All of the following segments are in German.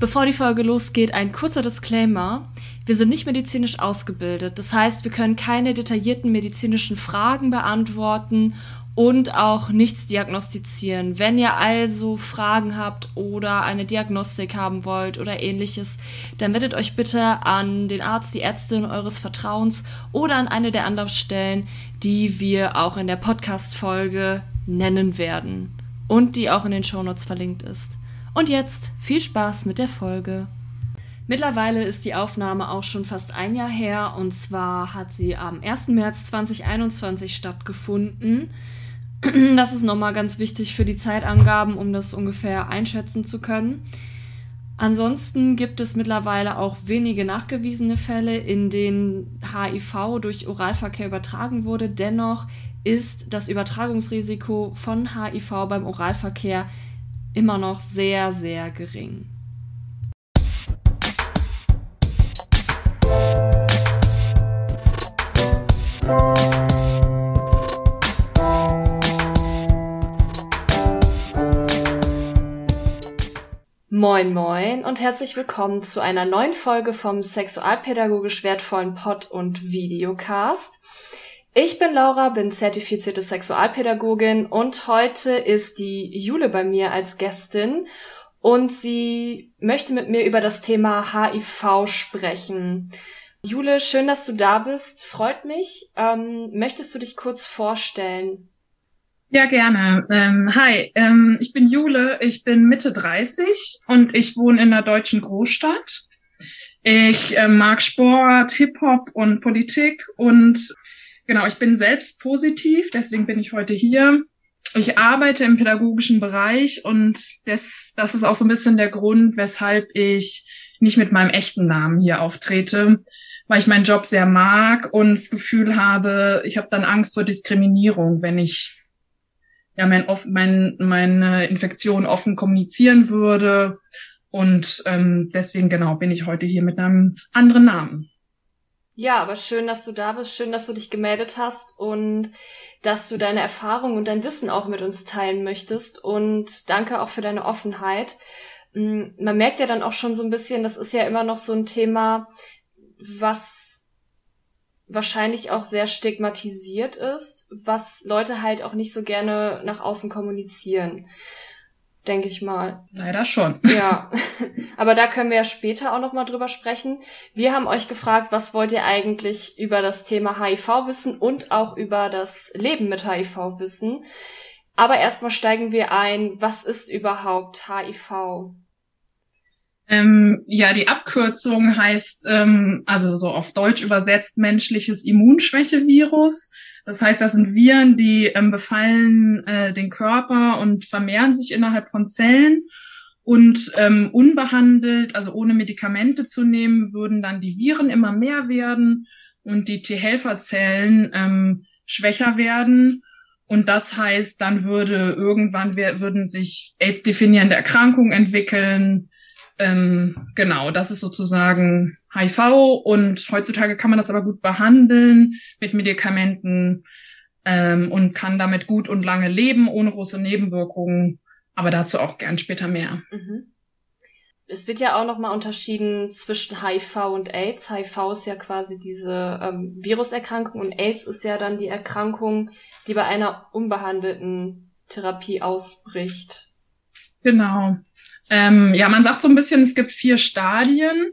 Bevor die Folge losgeht, ein kurzer Disclaimer. Wir sind nicht medizinisch ausgebildet. Das heißt, wir können keine detaillierten medizinischen Fragen beantworten und auch nichts diagnostizieren. Wenn ihr also Fragen habt oder eine Diagnostik haben wollt oder ähnliches, dann wendet euch bitte an den Arzt, die Ärztin eures Vertrauens oder an eine der anderen Stellen, die wir auch in der Podcast-Folge nennen werden und die auch in den Shownotes verlinkt ist. Und jetzt viel Spaß mit der Folge. Mittlerweile ist die Aufnahme auch schon fast ein Jahr her und zwar hat sie am 1. März 2021 stattgefunden. Das ist nochmal ganz wichtig für die Zeitangaben, um das ungefähr einschätzen zu können. Ansonsten gibt es mittlerweile auch wenige nachgewiesene Fälle, in denen HIV durch Oralverkehr übertragen wurde. Dennoch ist das Übertragungsrisiko von HIV beim Oralverkehr immer noch sehr, sehr gering. Moin moin und herzlich willkommen zu einer neuen Folge vom sexualpädagogisch wertvollen Pod- und Videocast. Ich bin Laura, bin zertifizierte Sexualpädagogin und heute ist die Jule bei mir als Gästin und sie möchte mit mir über das Thema HIV sprechen. Jule, schön, dass du da bist, freut mich. Ähm, möchtest du dich kurz vorstellen? Ja, gerne. Ähm, hi, ähm, ich bin Jule, ich bin Mitte 30 und ich wohne in der deutschen Großstadt. Ich äh, mag Sport, Hip-Hop und Politik und Genau, ich bin selbst positiv, deswegen bin ich heute hier. Ich arbeite im pädagogischen Bereich und das, das ist auch so ein bisschen der Grund, weshalb ich nicht mit meinem echten Namen hier auftrete, weil ich meinen Job sehr mag und das Gefühl habe, ich habe dann Angst vor Diskriminierung, wenn ich ja mein, mein, meine Infektion offen kommunizieren würde. Und ähm, deswegen genau bin ich heute hier mit einem anderen Namen. Ja, aber schön, dass du da bist, schön, dass du dich gemeldet hast und dass du deine Erfahrung und dein Wissen auch mit uns teilen möchtest. Und danke auch für deine Offenheit. Mm, man merkt ja dann auch schon so ein bisschen, das ist ja immer noch so ein Thema, was wahrscheinlich auch sehr stigmatisiert ist, was Leute halt auch nicht so gerne nach außen kommunizieren denke ich mal. Leider schon. Ja, aber da können wir ja später auch noch mal drüber sprechen. Wir haben euch gefragt, was wollt ihr eigentlich über das Thema HIV wissen und auch über das Leben mit HIV wissen. Aber erstmal steigen wir ein, was ist überhaupt HIV? Ähm, ja, die Abkürzung heißt, ähm, also so auf Deutsch übersetzt, menschliches Immunschwächevirus. Das heißt, das sind Viren, die ähm, befallen äh, den Körper und vermehren sich innerhalb von Zellen. Und ähm, unbehandelt, also ohne Medikamente zu nehmen, würden dann die Viren immer mehr werden und die T-Helferzellen ähm, schwächer werden. Und das heißt, dann würde irgendwann würden sich AIDS-definierende Erkrankungen entwickeln. Ähm, genau, das ist sozusagen HIV und heutzutage kann man das aber gut behandeln mit Medikamenten ähm, und kann damit gut und lange leben, ohne große Nebenwirkungen. Aber dazu auch gern später mehr. Mhm. Es wird ja auch nochmal unterschieden zwischen HIV und AIDS. HIV ist ja quasi diese ähm, Viruserkrankung und AIDS ist ja dann die Erkrankung, die bei einer unbehandelten Therapie ausbricht. Genau. Ähm, ja, man sagt so ein bisschen, es gibt vier Stadien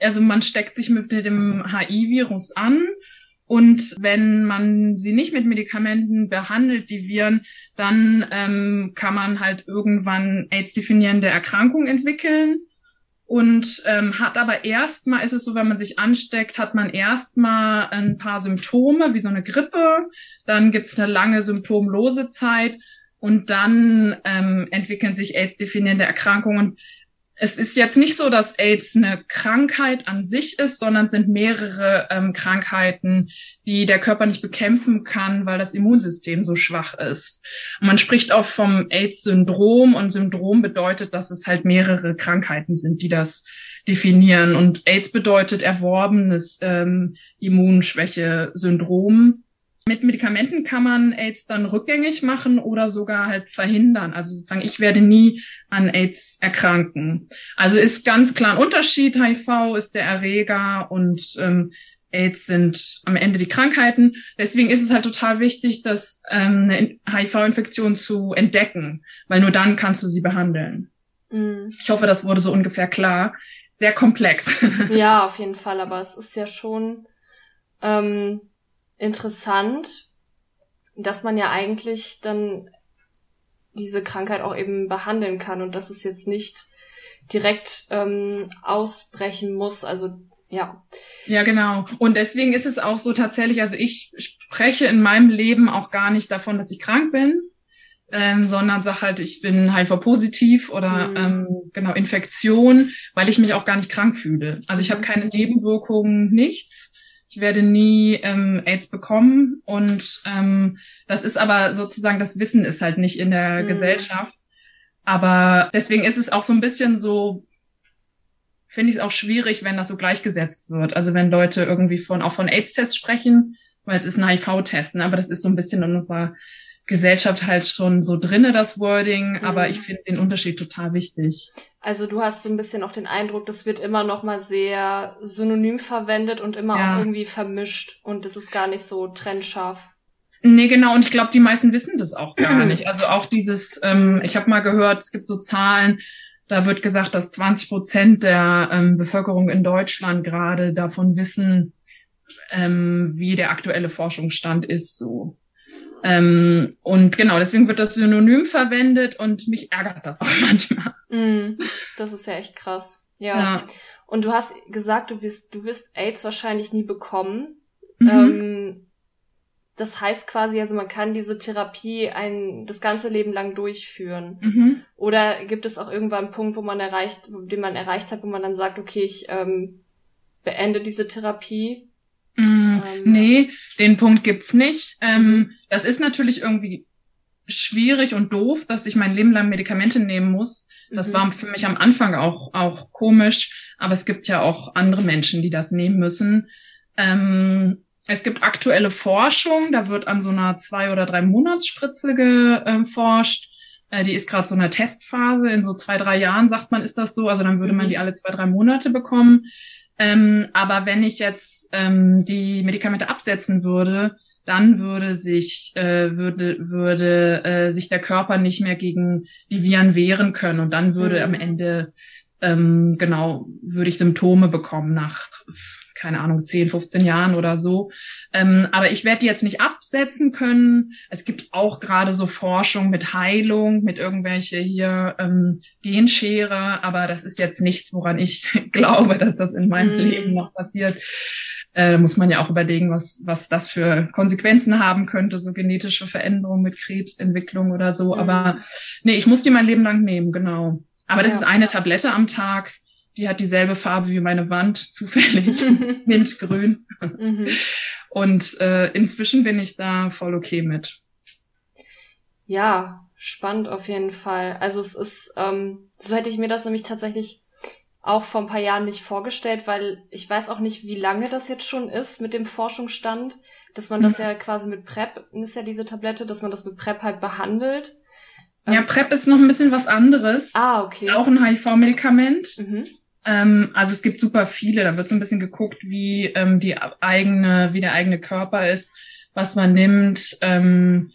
also man steckt sich mit, dem HI-Virus an und wenn man sie nicht mit Medikamenten behandelt, die Viren, dann ähm, kann man halt irgendwann AIDS-definierende Erkrankung entwickeln. Und ähm, hat aber erstmal ist es so, wenn man sich ansteckt, hat man erstmal ein paar Symptome, wie so eine Grippe. Dann gibt's eine lange symptomlose Zeit und dann ähm, entwickeln sich AIDS-definierende Erkrankungen es ist jetzt nicht so, dass AIDS eine Krankheit an sich ist, sondern sind mehrere ähm, Krankheiten, die der Körper nicht bekämpfen kann, weil das Immunsystem so schwach ist. Und man spricht auch vom AIDS-Syndrom und Syndrom bedeutet, dass es halt mehrere Krankheiten sind, die das definieren. Und AIDS bedeutet erworbenes ähm, Immunschwäche-Syndrom. Mit Medikamenten kann man AIDS dann rückgängig machen oder sogar halt verhindern. Also sozusagen, ich werde nie an AIDS erkranken. Also ist ganz klar ein Unterschied. HIV ist der Erreger und ähm, AIDS sind am Ende die Krankheiten. Deswegen ist es halt total wichtig, dass ähm, eine HIV-Infektion zu entdecken, weil nur dann kannst du sie behandeln. Mhm. Ich hoffe, das wurde so ungefähr klar. Sehr komplex. ja, auf jeden Fall, aber es ist ja schon ähm, interessant, dass man ja eigentlich dann diese Krankheit auch eben behandeln kann und dass es jetzt nicht direkt ähm, ausbrechen muss. Also ja. Ja, genau. Und deswegen ist es auch so tatsächlich, also ich spreche in meinem Leben auch gar nicht davon, dass ich krank bin, ähm, sondern sage halt, ich bin HIV-positiv oder mhm. ähm, genau Infektion, weil ich mich auch gar nicht krank fühle. Also ich habe mhm. keine Nebenwirkungen, nichts. Ich werde nie ähm, AIDS bekommen und ähm, das ist aber sozusagen, das Wissen ist halt nicht in der mhm. Gesellschaft. Aber deswegen ist es auch so ein bisschen so, finde ich es auch schwierig, wenn das so gleichgesetzt wird. Also wenn Leute irgendwie von auch von AIDS-Tests sprechen, weil es ist ein HIV-Test, ne? aber das ist so ein bisschen in unserer Gesellschaft halt schon so drinne, das Wording, mhm. aber ich finde den Unterschied total wichtig. Also du hast so ein bisschen auch den Eindruck, das wird immer noch mal sehr synonym verwendet und immer ja. auch irgendwie vermischt und es ist gar nicht so trennscharf. Nee, genau, und ich glaube, die meisten wissen das auch gar nicht. Also auch dieses, ähm, ich habe mal gehört, es gibt so Zahlen, da wird gesagt, dass 20 Prozent der ähm, Bevölkerung in Deutschland gerade davon wissen, ähm, wie der aktuelle Forschungsstand ist. So. Ähm, und genau, deswegen wird das Synonym verwendet und mich ärgert das auch manchmal. Mm, das ist ja echt krass. Ja. ja. Und du hast gesagt, du wirst, du wirst AIDS wahrscheinlich nie bekommen. Mhm. Ähm, das heißt quasi, also man kann diese Therapie ein, das ganze Leben lang durchführen. Mhm. Oder gibt es auch irgendwann einen Punkt, wo man erreicht, den man erreicht hat, wo man dann sagt, okay, ich ähm, beende diese Therapie Mm, ähm, nee, den Punkt gibt's nicht. Ähm, das ist natürlich irgendwie schwierig und doof, dass ich mein Leben lang Medikamente nehmen muss. Das mhm. war für mich am Anfang auch, auch komisch, aber es gibt ja auch andere Menschen, die das nehmen müssen. Ähm, es gibt aktuelle Forschung, da wird an so einer zwei- oder drei Monatsspritze geforscht. Äh, die ist gerade so eine Testphase. In so zwei, drei Jahren, sagt man, ist das so. Also dann würde man mhm. die alle zwei, drei Monate bekommen. Ähm, aber wenn ich jetzt ähm, die Medikamente absetzen würde, dann würde sich äh, würde würde äh, sich der Körper nicht mehr gegen die Viren wehren können und dann würde mhm. am Ende ähm, genau würde ich Symptome bekommen nach keine Ahnung, 10, 15 Jahren oder so. Ähm, aber ich werde die jetzt nicht absetzen können. Es gibt auch gerade so Forschung mit Heilung, mit irgendwelche hier ähm, Genschere, aber das ist jetzt nichts, woran ich glaube, dass das in meinem mm. Leben noch passiert. Äh, muss man ja auch überlegen, was, was das für Konsequenzen haben könnte, so genetische Veränderungen mit Krebsentwicklung oder so. Mm. Aber nee, ich muss die mein Leben lang nehmen, genau. Aber ja. das ist eine Tablette am Tag die hat dieselbe Farbe wie meine Wand, zufällig, mintgrün. Mhm. Und äh, inzwischen bin ich da voll okay mit. Ja, spannend auf jeden Fall. Also es ist, ähm, so hätte ich mir das nämlich tatsächlich auch vor ein paar Jahren nicht vorgestellt, weil ich weiß auch nicht, wie lange das jetzt schon ist mit dem Forschungsstand, dass man das ja quasi mit PrEP, ist ja diese Tablette, dass man das mit PrEP halt behandelt. Ja, PrEP ist noch ein bisschen was anderes. Ah, okay. Auch ein HIV-Medikament. Mhm. Ähm, also es gibt super viele. Da wird so ein bisschen geguckt, wie ähm, die eigene, wie der eigene Körper ist, was man nimmt. Ähm,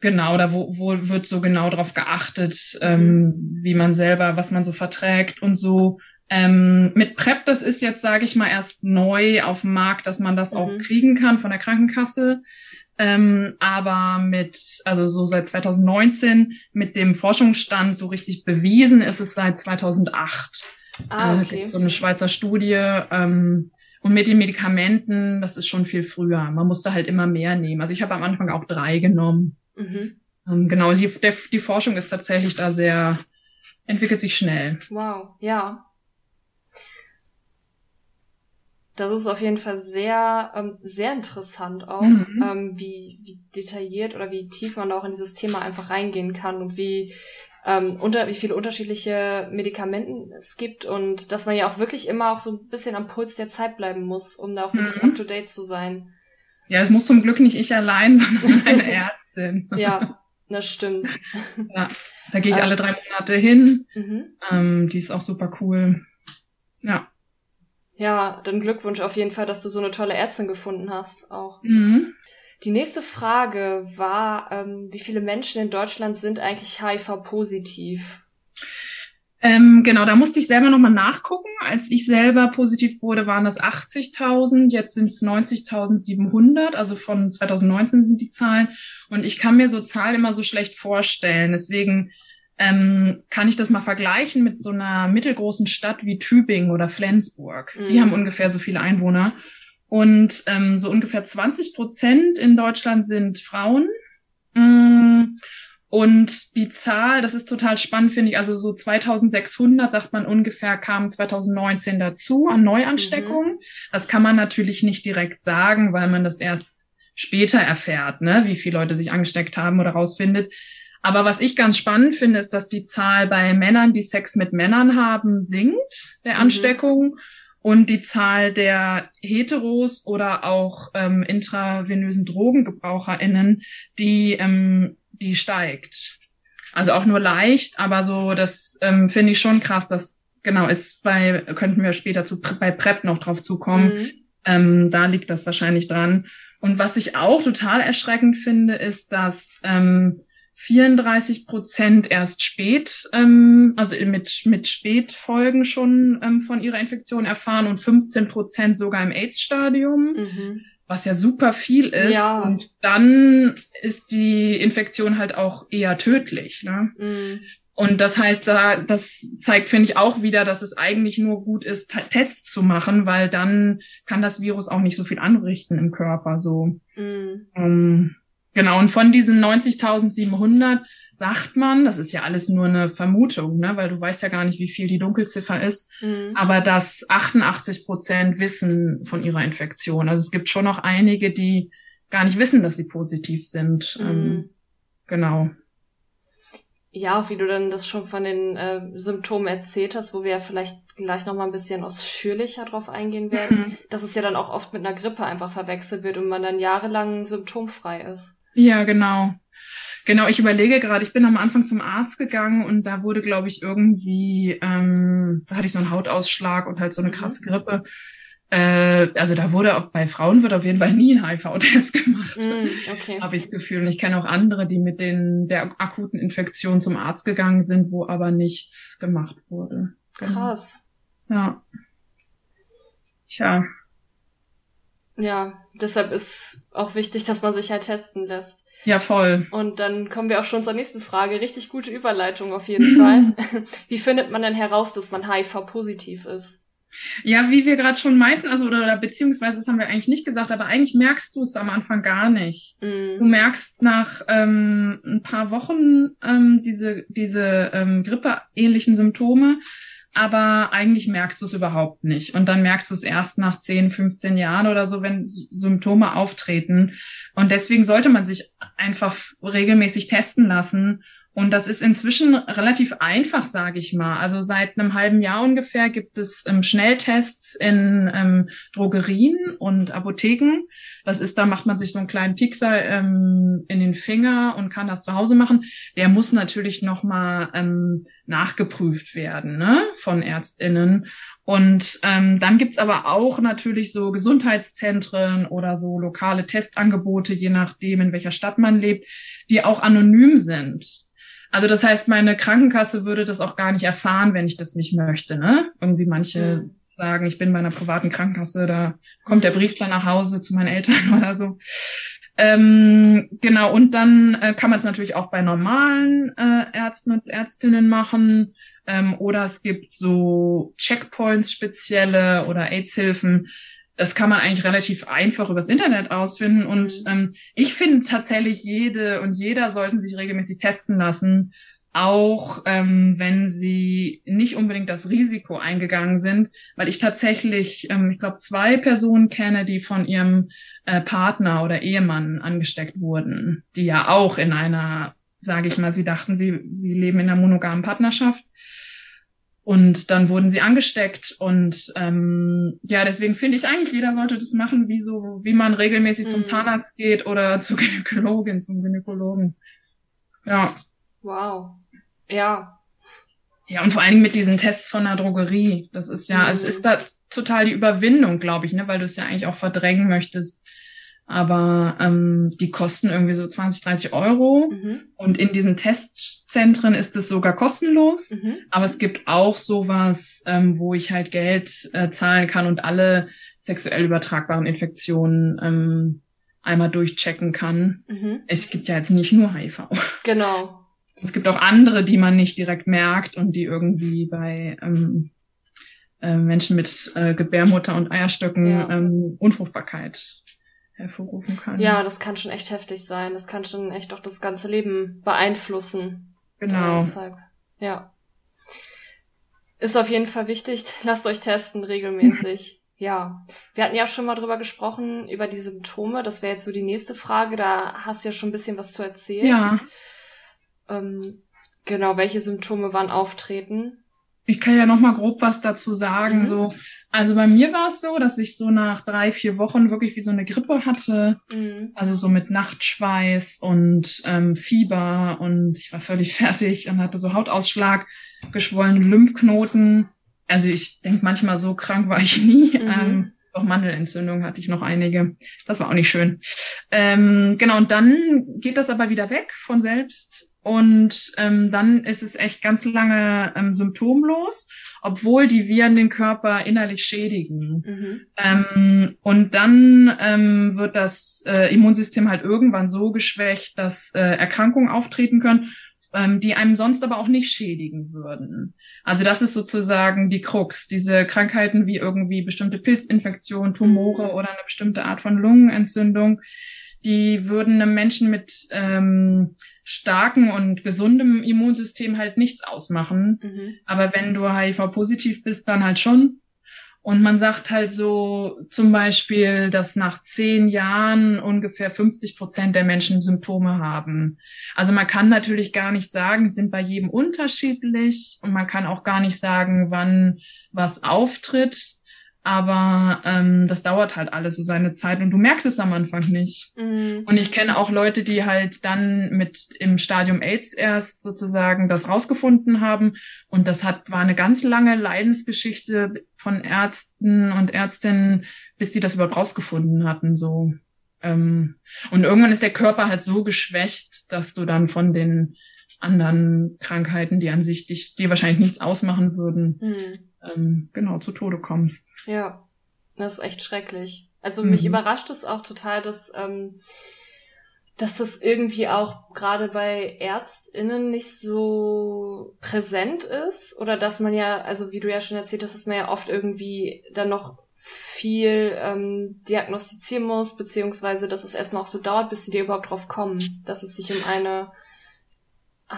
genau, da wo, wo wird so genau drauf geachtet, ähm, mhm. wie man selber, was man so verträgt und so. Ähm, mit PrEP, das ist jetzt, sage ich mal, erst neu auf dem Markt, dass man das mhm. auch kriegen kann von der Krankenkasse. Ähm, aber mit, also so seit 2019 mit dem Forschungsstand so richtig bewiesen ist es seit 2008. Ah, äh, okay. Äh, so eine Schweizer Studie. Ähm, und mit den Medikamenten, das ist schon viel früher. Man musste halt immer mehr nehmen. Also ich habe am Anfang auch drei genommen. Mhm. Ähm, genau, die, der, die Forschung ist tatsächlich da sehr, entwickelt sich schnell. Wow, ja. Das ist auf jeden Fall sehr, ähm, sehr interessant auch, mhm. ähm, wie, wie detailliert oder wie tief man auch in dieses Thema einfach reingehen kann und wie ähm, unter wie viele unterschiedliche Medikamenten es gibt und dass man ja auch wirklich immer auch so ein bisschen am Puls der Zeit bleiben muss, um da auch wirklich mhm. up to date zu sein. Ja, es muss zum Glück nicht ich allein, sondern eine Ärztin. ja, das stimmt. Ja, da gehe ich ähm, alle drei Monate hin. Mhm. Ähm, die ist auch super cool. Ja. Ja, dann Glückwunsch auf jeden Fall, dass du so eine tolle Ärztin gefunden hast. Auch. Mhm. Die nächste Frage war, ähm, wie viele Menschen in Deutschland sind eigentlich HIV-positiv? Ähm, genau, da musste ich selber nochmal nachgucken. Als ich selber positiv wurde, waren das 80.000, jetzt sind es 90.700, also von 2019 sind die Zahlen. Und ich kann mir so Zahlen immer so schlecht vorstellen. Deswegen ähm, kann ich das mal vergleichen mit so einer mittelgroßen Stadt wie Tübingen oder Flensburg. Mhm. Die haben ungefähr so viele Einwohner. Und ähm, so ungefähr 20 Prozent in Deutschland sind Frauen. Mm, und die Zahl, das ist total spannend, finde ich, also so 2600, sagt man ungefähr, kamen 2019 dazu an Neuansteckungen. Mhm. Das kann man natürlich nicht direkt sagen, weil man das erst später erfährt, ne, wie viele Leute sich angesteckt haben oder rausfindet. Aber was ich ganz spannend finde, ist, dass die Zahl bei Männern, die Sex mit Männern haben, sinkt, der mhm. Ansteckung. Mhm und die Zahl der Heteros oder auch ähm, intravenösen DrogengebraucherInnen, die, ähm, die steigt. Also auch nur leicht, aber so, das ähm, finde ich schon krass, dass genau ist bei, könnten wir später zu bei PrEP noch drauf zukommen. Mhm. Ähm, da liegt das wahrscheinlich dran. Und was ich auch total erschreckend finde, ist, dass ähm, 34 Prozent erst spät, ähm, also mit, mit Spätfolgen schon ähm, von ihrer Infektion erfahren und 15 Prozent sogar im AIDS-Stadium, mhm. was ja super viel ist. Ja. Und dann ist die Infektion halt auch eher tödlich. Ne? Mhm. Und das heißt, da, das zeigt, finde ich, auch wieder, dass es eigentlich nur gut ist, Tests zu machen, weil dann kann das Virus auch nicht so viel anrichten im Körper. So. Mhm. Ähm, Genau, und von diesen 90.700 sagt man, das ist ja alles nur eine Vermutung, ne, weil du weißt ja gar nicht, wie viel die Dunkelziffer ist, mhm. aber dass 88 Prozent wissen von ihrer Infektion. Also es gibt schon noch einige, die gar nicht wissen, dass sie positiv sind. Mhm. Ähm, genau. Ja, auch wie du dann das schon von den äh, Symptomen erzählt hast, wo wir ja vielleicht gleich nochmal ein bisschen ausführlicher drauf eingehen werden, mhm. dass es ja dann auch oft mit einer Grippe einfach verwechselt wird und man dann jahrelang symptomfrei ist. Ja, genau. Genau, ich überlege gerade, ich bin am Anfang zum Arzt gegangen und da wurde, glaube ich, irgendwie, ähm, da hatte ich so einen Hautausschlag und halt so eine mhm. krasse Grippe. Äh, also da wurde auch bei Frauen wird auf jeden Fall nie ein HIV-Test gemacht. Mm, okay. Habe ich das Gefühl. Und ich kenne auch andere, die mit den der akuten Infektion zum Arzt gegangen sind, wo aber nichts gemacht wurde. Genau. Krass. Ja. Tja. Ja, deshalb ist auch wichtig, dass man sich halt testen lässt. Ja, voll. Und dann kommen wir auch schon zur nächsten Frage. Richtig gute Überleitung auf jeden Fall. Wie findet man denn heraus, dass man HIV-positiv ist? Ja, wie wir gerade schon meinten, also oder beziehungsweise das haben wir eigentlich nicht gesagt, aber eigentlich merkst du es am Anfang gar nicht. Mm. Du merkst nach ähm, ein paar Wochen ähm, diese diese ähm, grippeähnlichen Symptome aber eigentlich merkst du es überhaupt nicht. Und dann merkst du es erst nach 10, 15 Jahren oder so, wenn Symptome auftreten. Und deswegen sollte man sich einfach regelmäßig testen lassen und das ist inzwischen relativ einfach, sage ich mal. Also seit einem halben Jahr ungefähr gibt es ähm, Schnelltests in ähm, Drogerien und Apotheken. Das ist, da macht man sich so einen kleinen Pixel ähm, in den Finger und kann das zu Hause machen. Der muss natürlich nochmal ähm, nachgeprüft werden ne, von ÄrztInnen. Und ähm, dann gibt's aber auch natürlich so Gesundheitszentren oder so lokale Testangebote, je nachdem, in welcher Stadt man lebt, die auch anonym sind. Also das heißt, meine Krankenkasse würde das auch gar nicht erfahren, wenn ich das nicht möchte. Ne? Irgendwie manche mhm. sagen, ich bin bei einer privaten Krankenkasse, da kommt der Brief dann nach Hause zu meinen Eltern oder so. Ähm, genau, und dann äh, kann man es natürlich auch bei normalen äh, Ärzten und Ärztinnen machen. Ähm, oder es gibt so Checkpoints spezielle oder AIDS-Hilfen, das kann man eigentlich relativ einfach übers Internet ausfinden. Und mhm. ähm, ich finde tatsächlich, jede und jeder sollten sich regelmäßig testen lassen, auch ähm, wenn sie nicht unbedingt das Risiko eingegangen sind, weil ich tatsächlich, ähm, ich glaube, zwei Personen kenne, die von ihrem äh, Partner oder Ehemann angesteckt wurden, die ja auch in einer, sage ich mal, sie dachten, sie, sie leben in einer monogamen Partnerschaft Und dann wurden sie angesteckt und ähm, ja, deswegen finde ich eigentlich, jeder sollte das machen, wie so, wie man regelmäßig mhm. zum Zahnarzt geht oder zur Gynäkologin, zum Gynäkologen. Ja. Wow. Ja. Ja, und vor allen Dingen mit diesen Tests von der Drogerie. Das ist ja, mhm. es ist da total die Überwindung, glaube ich, ne, weil du es ja eigentlich auch verdrängen möchtest. Aber ähm, die kosten irgendwie so 20, 30 Euro. Mhm. Und in diesen Testzentren ist es sogar kostenlos. Mhm. Aber es gibt auch sowas, ähm, wo ich halt Geld äh, zahlen kann und alle sexuell übertragbaren Infektionen ähm, einmal durchchecken kann. Mhm. Es gibt ja jetzt nicht nur HIV. Genau. Es gibt auch andere, die man nicht direkt merkt und die irgendwie bei ähm, äh, Menschen mit äh, Gebärmutter und Eierstöcken ja. ähm, Unfruchtbarkeit hervorrufen kann. Ja, das kann schon echt heftig sein. Das kann schon echt auch das ganze Leben beeinflussen. Genau. Deshalb, ja. Ist auf jeden Fall wichtig. Lasst euch testen regelmäßig. ja. Wir hatten ja schon mal drüber gesprochen, über die Symptome. Das wäre jetzt so die nächste Frage. Da hast du ja schon ein bisschen was zu erzählen. Ja. Ähm, genau, welche Symptome wann auftreten? Ich kann ja noch mal grob was dazu sagen. Mhm. So, also bei mir war es so, dass ich so nach drei, vier Wochen wirklich wie so eine Grippe hatte. Mhm. Also so mit Nachtschweiß und ähm, Fieber und ich war völlig fertig und hatte so Hautausschlag, geschwollene Lymphknoten. Also ich denke manchmal so krank war ich nie. Mhm. Ähm, auch Mandelentzündung hatte ich noch einige. Das war auch nicht schön. Ähm, genau, und dann geht das aber wieder weg von selbst. Und ähm, dann ist es echt ganz lange ähm, symptomlos, obwohl die Viren den Körper innerlich schädigen. Mhm. Ähm, und dann ähm, wird das äh, Immunsystem halt irgendwann so geschwächt, dass äh, Erkrankungen auftreten können, ähm, die einem sonst aber auch nicht schädigen würden. Also das ist sozusagen die Krux. Diese Krankheiten wie irgendwie bestimmte Pilzinfektionen, Tumore mhm. oder eine bestimmte Art von Lungenentzündung, die würden einem Menschen mit ähm, starken und gesundem Immunsystem halt nichts ausmachen. Mhm. Aber wenn du HIV-positiv bist, dann halt schon. Und man sagt halt so zum Beispiel, dass nach zehn Jahren ungefähr 50 Prozent der Menschen Symptome haben. Also man kann natürlich gar nicht sagen, sind bei jedem unterschiedlich und man kann auch gar nicht sagen, wann was auftritt. Aber ähm, das dauert halt alles so seine Zeit und du merkst es am Anfang nicht. Mhm. Und ich kenne auch Leute, die halt dann mit im Stadium AIDS erst sozusagen das rausgefunden haben. Und das hat war eine ganz lange Leidensgeschichte von Ärzten und Ärztinnen, bis sie das überhaupt rausgefunden hatten. So. Ähm, und irgendwann ist der Körper halt so geschwächt, dass du dann von den anderen Krankheiten, die an sich dich, dir wahrscheinlich nichts ausmachen würden, mhm ähm, genau zu Tode kommst. Ja, das ist echt schrecklich. Also mhm. mich überrascht es auch total, dass ähm, dass das irgendwie auch gerade bei ÄrztInnen nicht so präsent ist oder dass man ja, also wie du ja schon erzählt hast, dass man ja oft irgendwie dann noch viel ähm, diagnostizieren muss, beziehungsweise dass es erstmal auch so dauert, bis sie dir überhaupt drauf kommen, dass es sich um eine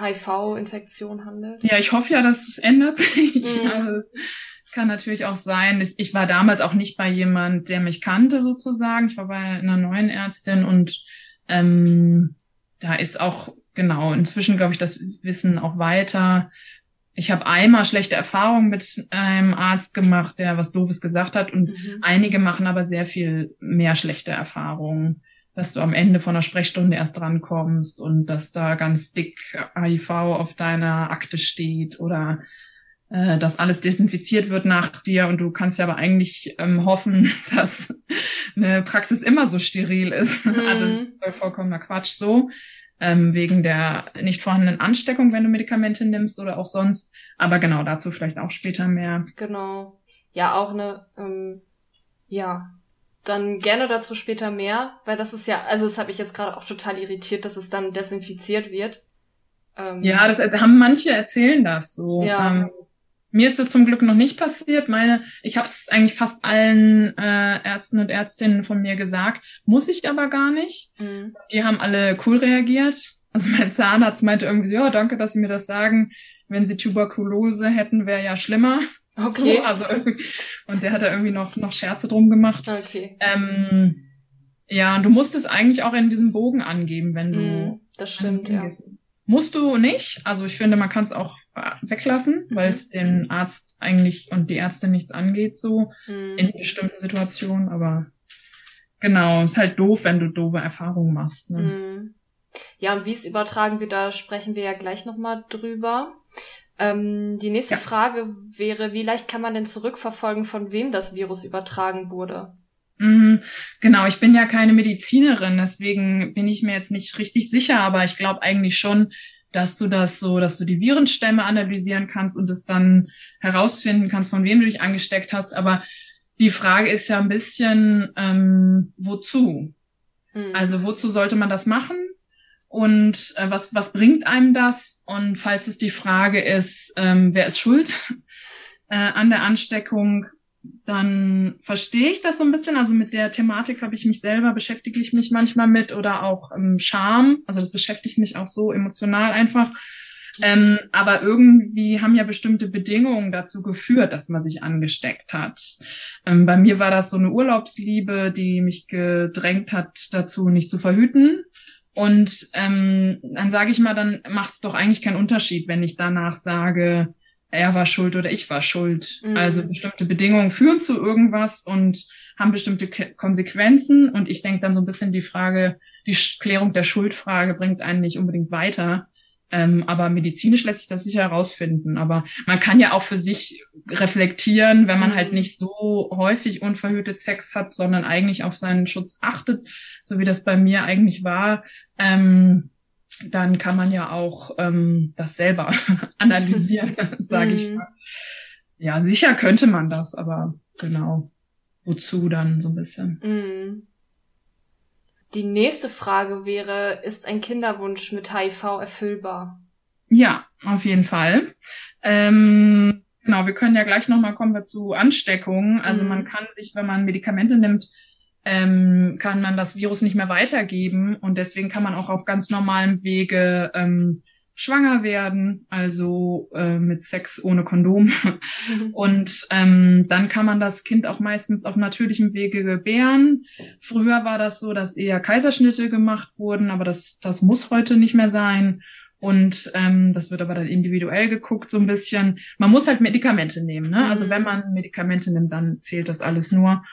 HIV-Infektion handelt. Ja, ich hoffe ja, dass es ändert sich. Mhm. Also, kann natürlich auch sein. Ich war damals auch nicht bei jemand, der mich kannte sozusagen. Ich war bei einer neuen Ärztin und ähm, da ist auch genau inzwischen glaube ich das Wissen auch weiter. Ich habe einmal schlechte Erfahrungen mit einem Arzt gemacht, der was Doofes gesagt hat und mhm. einige machen aber sehr viel mehr schlechte Erfahrungen dass du am Ende von der Sprechstunde erst drankommst und dass da ganz dick HIV auf deiner Akte steht oder äh, dass alles desinfiziert wird nach dir und du kannst ja aber eigentlich ähm, hoffen, dass eine Praxis immer so steril ist. Mhm. Also ist vollkommener Quatsch so. Ähm, wegen der nicht vorhandenen Ansteckung, wenn du Medikamente nimmst oder auch sonst. Aber genau dazu vielleicht auch später mehr. Genau. Ja, auch eine, ähm, ja, dann gerne dazu später mehr, weil das ist ja, also das habe ich jetzt gerade auch total irritiert, dass es dann desinfiziert wird. Ähm, ja, das haben manche erzählen das so. Ja. Ähm, mir ist das zum Glück noch nicht passiert. Meine, ich habe es eigentlich fast allen äh, Ärzten und Ärztinnen von mir gesagt, muss ich aber gar nicht. Mhm. Die haben alle cool reagiert. Also mein Zahnarzt meinte irgendwie, ja, danke, dass Sie mir das sagen. Wenn Sie Tuberkulose hätten, wäre ja schlimmer. Okay. So, also, und der hat da irgendwie noch, noch Scherze drum gemacht. Okay. Ähm, ja, und du musst es eigentlich auch in diesem Bogen angeben, wenn du. Mm, das stimmt, ja. Musst du nicht. Also ich finde, man kann es auch weglassen, mhm. weil es den Arzt eigentlich und die Ärzte nichts angeht, so mhm. in bestimmten Situationen. Aber genau, ist halt doof, wenn du doofe Erfahrungen machst. Ne? Mhm. Ja, und wie es übertragen wird, da sprechen wir ja gleich nochmal drüber. Ähm, die nächste ja. Frage wäre, wie leicht kann man denn zurückverfolgen, von wem das Virus übertragen wurde? Mhm, genau, ich bin ja keine Medizinerin, deswegen bin ich mir jetzt nicht richtig sicher, aber ich glaube eigentlich schon, dass du das so, dass du die Virenstämme analysieren kannst und es dann herausfinden kannst, von wem du dich angesteckt hast. Aber die Frage ist ja ein bisschen, ähm, wozu? Mhm. Also wozu sollte man das machen? Und äh, was, was bringt einem das? Und falls es die Frage ist, ähm, wer ist schuld äh, an der Ansteckung, dann verstehe ich das so ein bisschen. Also mit der Thematik habe ich mich selber, beschäftige ich mich manchmal mit oder auch ähm, Scham. Also das beschäftigt mich auch so emotional einfach. Ähm, aber irgendwie haben ja bestimmte Bedingungen dazu geführt, dass man sich angesteckt hat. Ähm, bei mir war das so eine Urlaubsliebe, die mich gedrängt hat, dazu nicht zu verhüten. Und ähm, dann sage ich mal, dann macht es doch eigentlich keinen Unterschied, wenn ich danach sage, er war schuld oder ich war schuld. Mhm. Also bestimmte Bedingungen führen zu irgendwas und haben bestimmte Ke Konsequenzen. Und ich denke dann so ein bisschen die Frage, die Klärung der Schuldfrage bringt einen nicht unbedingt weiter. Ähm, aber medizinisch lässt sich das sicher herausfinden. Aber man kann ja auch für sich reflektieren, wenn man halt mhm. nicht so häufig unverhütet Sex hat, sondern eigentlich auf seinen Schutz achtet, so wie das bei mir eigentlich war. Ähm, dann kann man ja auch ähm, das selber analysieren, sage ich mhm. mal. Ja, sicher könnte man das, aber genau, wozu dann so ein bisschen. Die nächste Frage wäre, ist ein Kinderwunsch mit HIV erfüllbar? Ja, auf jeden Fall. Ähm, genau, wir können ja gleich nochmal kommen wir zu Ansteckungen. Also mhm. man kann sich, wenn man Medikamente nimmt, ähm, kann man das Virus nicht mehr weitergeben und deswegen kann man auch auf ganz normalem Wege ähm, schwanger werden, also äh, mit Sex ohne Kondom. Und ähm, dann kann man das Kind auch meistens auf natürlichem Wege gebären. Früher war das so, dass eher Kaiserschnitte gemacht wurden, aber das, das muss heute nicht mehr sein. Und ähm, das wird aber dann individuell geguckt, so ein bisschen. Man muss halt Medikamente nehmen. Ne? Also wenn mhm. man Medikamente nimmt, dann zählt das alles nur.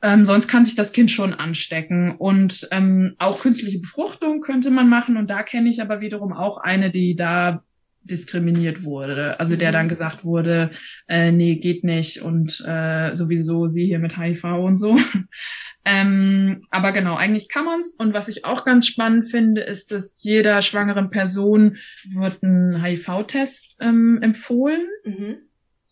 Ähm, sonst kann sich das Kind schon anstecken. Und ähm, auch künstliche Befruchtung könnte man machen. Und da kenne ich aber wiederum auch eine, die da diskriminiert wurde. Also der dann mhm. gesagt wurde, äh, nee, geht nicht und äh, sowieso sie hier mit HIV und so. ähm, aber genau, eigentlich kann man's. Und was ich auch ganz spannend finde, ist, dass jeder schwangeren Person wird ein HIV-Test ähm, empfohlen. Mhm.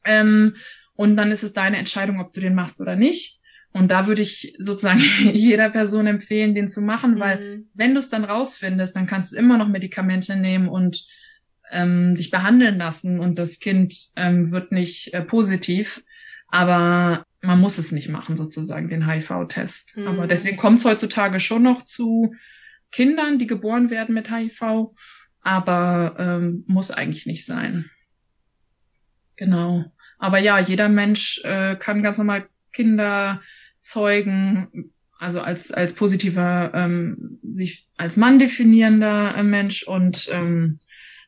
Ähm, und dann ist es deine Entscheidung, ob du den machst oder nicht. Und da würde ich sozusagen jeder Person empfehlen, den zu machen, weil mhm. wenn du es dann rausfindest, dann kannst du immer noch Medikamente nehmen und ähm, dich behandeln lassen und das Kind ähm, wird nicht äh, positiv. Aber man muss es nicht machen, sozusagen, den HIV-Test. Mhm. Aber deswegen kommt es heutzutage schon noch zu Kindern, die geboren werden mit HIV, aber ähm, muss eigentlich nicht sein. Genau. Aber ja, jeder Mensch äh, kann ganz normal Kinder Zeugen, also als, als positiver, ähm, sich als Mann definierender äh, Mensch und ähm,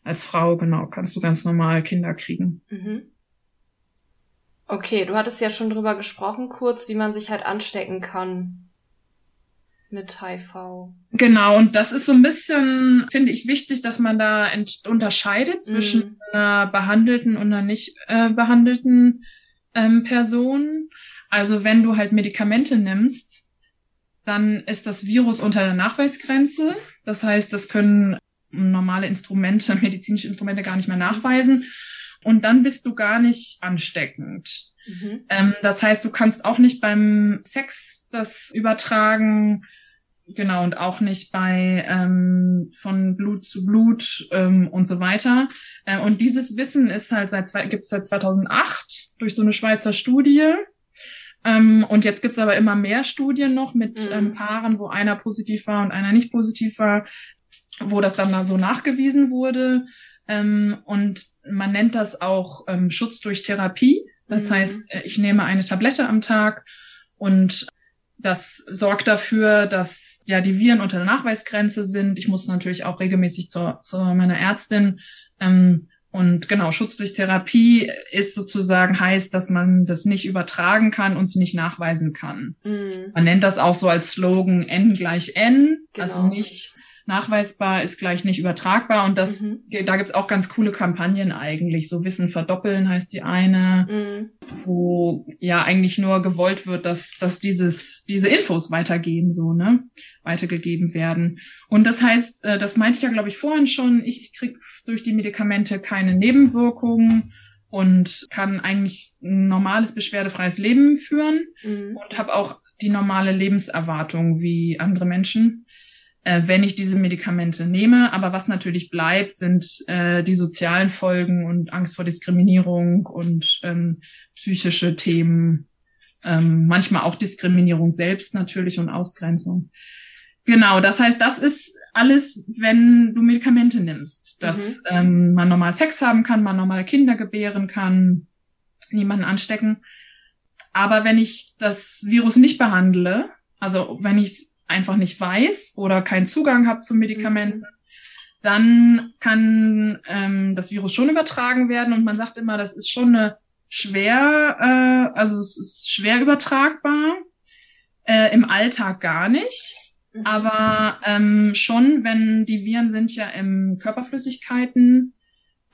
als Frau, genau, kannst du ganz normal Kinder kriegen. Mhm. Okay, du hattest ja schon drüber gesprochen, kurz, wie man sich halt anstecken kann mit HIV. Genau, und das ist so ein bisschen, finde ich, wichtig, dass man da unterscheidet zwischen mhm. einer behandelten und einer nicht äh, behandelten ähm, Person. Also wenn du halt Medikamente nimmst, dann ist das Virus unter der Nachweisgrenze. Das heißt, das können normale Instrumente, medizinische Instrumente gar nicht mehr nachweisen. Und dann bist du gar nicht ansteckend. Mhm. Ähm, das heißt, du kannst auch nicht beim Sex das übertragen. Genau, und auch nicht bei ähm, von Blut zu Blut ähm, und so weiter. Äh, und dieses Wissen ist halt seit gibt es seit 2008 durch so eine Schweizer Studie. Ähm, und jetzt gibt's aber immer mehr Studien noch mit mhm. ähm, Paaren, wo einer positiv war und einer nicht positiv war, wo das dann da so nachgewiesen wurde. Ähm, und man nennt das auch ähm, Schutz durch Therapie. Das mhm. heißt, äh, ich nehme eine Tablette am Tag und das sorgt dafür, dass ja die Viren unter der Nachweisgrenze sind. Ich muss natürlich auch regelmäßig zur, zu meiner Ärztin ähm, Und genau, Schutz durch Therapie ist sozusagen heißt, dass man das nicht übertragen kann und sie nicht nachweisen kann. Mhm. Man nennt das auch so als Slogan N gleich N, also genau. also nicht nachweisbar ist gleich nicht übertragbar und das mhm. da gibt's auch ganz coole Kampagnen eigentlich. So Wissen verdoppeln heißt die eine, mhm. wo ja eigentlich nur gewollt wird, dass dass dieses diese Infos weitergehen so ne weitergegeben werden. Und das heißt, äh, das meinte ich ja glaube ich vorhin schon. Ich krieg durch die Medikamente keine Nebenwirkungen und kann eigentlich ein normales beschwerdefreies Leben führen mhm. und habe auch die normale Lebenserwartung wie andere Menschen äh, wenn ich diese Medikamente nehme. Aber was natürlich bleibt, sind äh, die sozialen Folgen und Angst vor Diskriminierung und ähm, psychische Themen, ähm, manchmal auch Diskriminierung selbst natürlich und Ausgrenzung. Genau, das heißt, das ist alles, wenn du Medikamente nimmst, dass mhm. ähm, man normal Sex haben kann, man normal Kinder gebären kann, niemanden anstecken. Aber wenn ich das Virus nicht behandle, also wenn ich einfach nicht weiß oder keinen Zugang habe zum Medikament, mhm. dann kann ähm, das Virus schon übertragen werden und man sagt immer, das ist schon eine schwer, äh, also es ist schwer übertragbar, äh, im Alltag gar nicht. Mhm. Aber ähm, schon, wenn die Viren sind ja im Körperflüssigkeiten,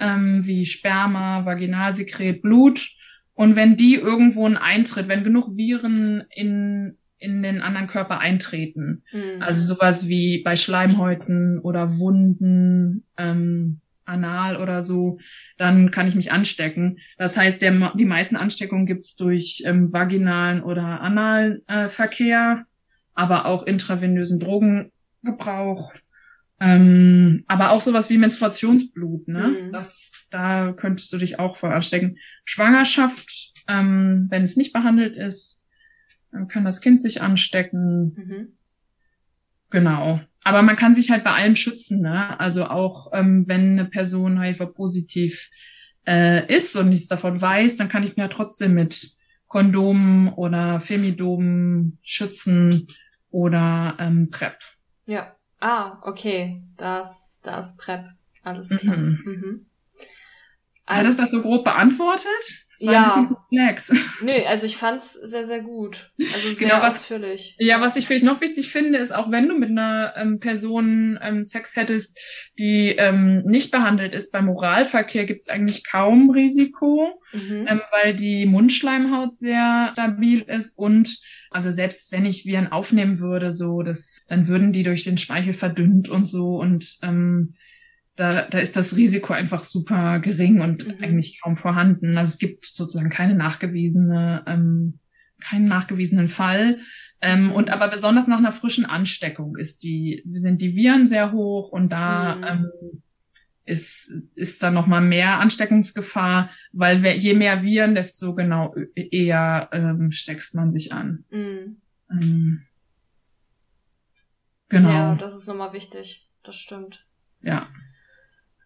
ähm, wie Sperma, Vaginalsekret, Blut. Und wenn die irgendwo einen Eintritt, wenn genug Viren in in den anderen Körper eintreten. Mhm. Also sowas wie bei Schleimhäuten oder Wunden, ähm, anal oder so, dann kann ich mich anstecken. Das heißt, der, die meisten Ansteckungen gibt's durch ähm, vaginalen oder analen äh, Verkehr, aber auch intravenösen Drogengebrauch. Ähm, aber auch sowas wie Menstruationsblut, ne? Mhm. Das, da könntest du dich auch vor anstecken. Schwangerschaft, ähm, wenn es nicht behandelt ist, dann kann das Kind sich anstecken. Mhm. Genau. Aber man kann sich halt bei allem schützen, ne? Also auch ähm, wenn eine Person HIV-positiv äh, ist und nichts davon weiß, dann kann ich mir ja trotzdem mit Kondomen oder Femidomen schützen oder ähm, PrEP. Ja. Ah, okay. Das, das PrEP. Alles klar. Mhm. Mhm. Also, Hat es das so grob beantwortet? Das war ja. ein bisschen komplex. Nö, also ich fand's sehr, sehr gut. Also sehr genau, was, ausführlich. Ja, was ich vielleicht noch wichtig finde, ist auch wenn du mit einer ähm, Person ähm, Sex hättest, die ähm, nicht behandelt ist, beim Oralverkehr gibt's eigentlich kaum Risiko, mhm. ähm, weil die Mundschleimhaut sehr stabil ist und also selbst wenn ich Viren aufnehmen würde, so das, dann würden die durch den Speichel verdünnt und so und ähm, da, da ist das Risiko einfach super gering und mhm. eigentlich kaum vorhanden. Also es gibt sozusagen keine nachgewiesene, ähm, keinen nachgewiesenen Fall. Ähm, und aber besonders nach einer frischen Ansteckung ist die, sind die Viren sehr hoch und da mhm. ähm, ist, ist da nochmal mehr Ansteckungsgefahr, weil je mehr Viren, desto genau eher ähm, steckst man sich an. Mhm. Ähm, genau. Ja, das ist nochmal wichtig. Das stimmt. Ja.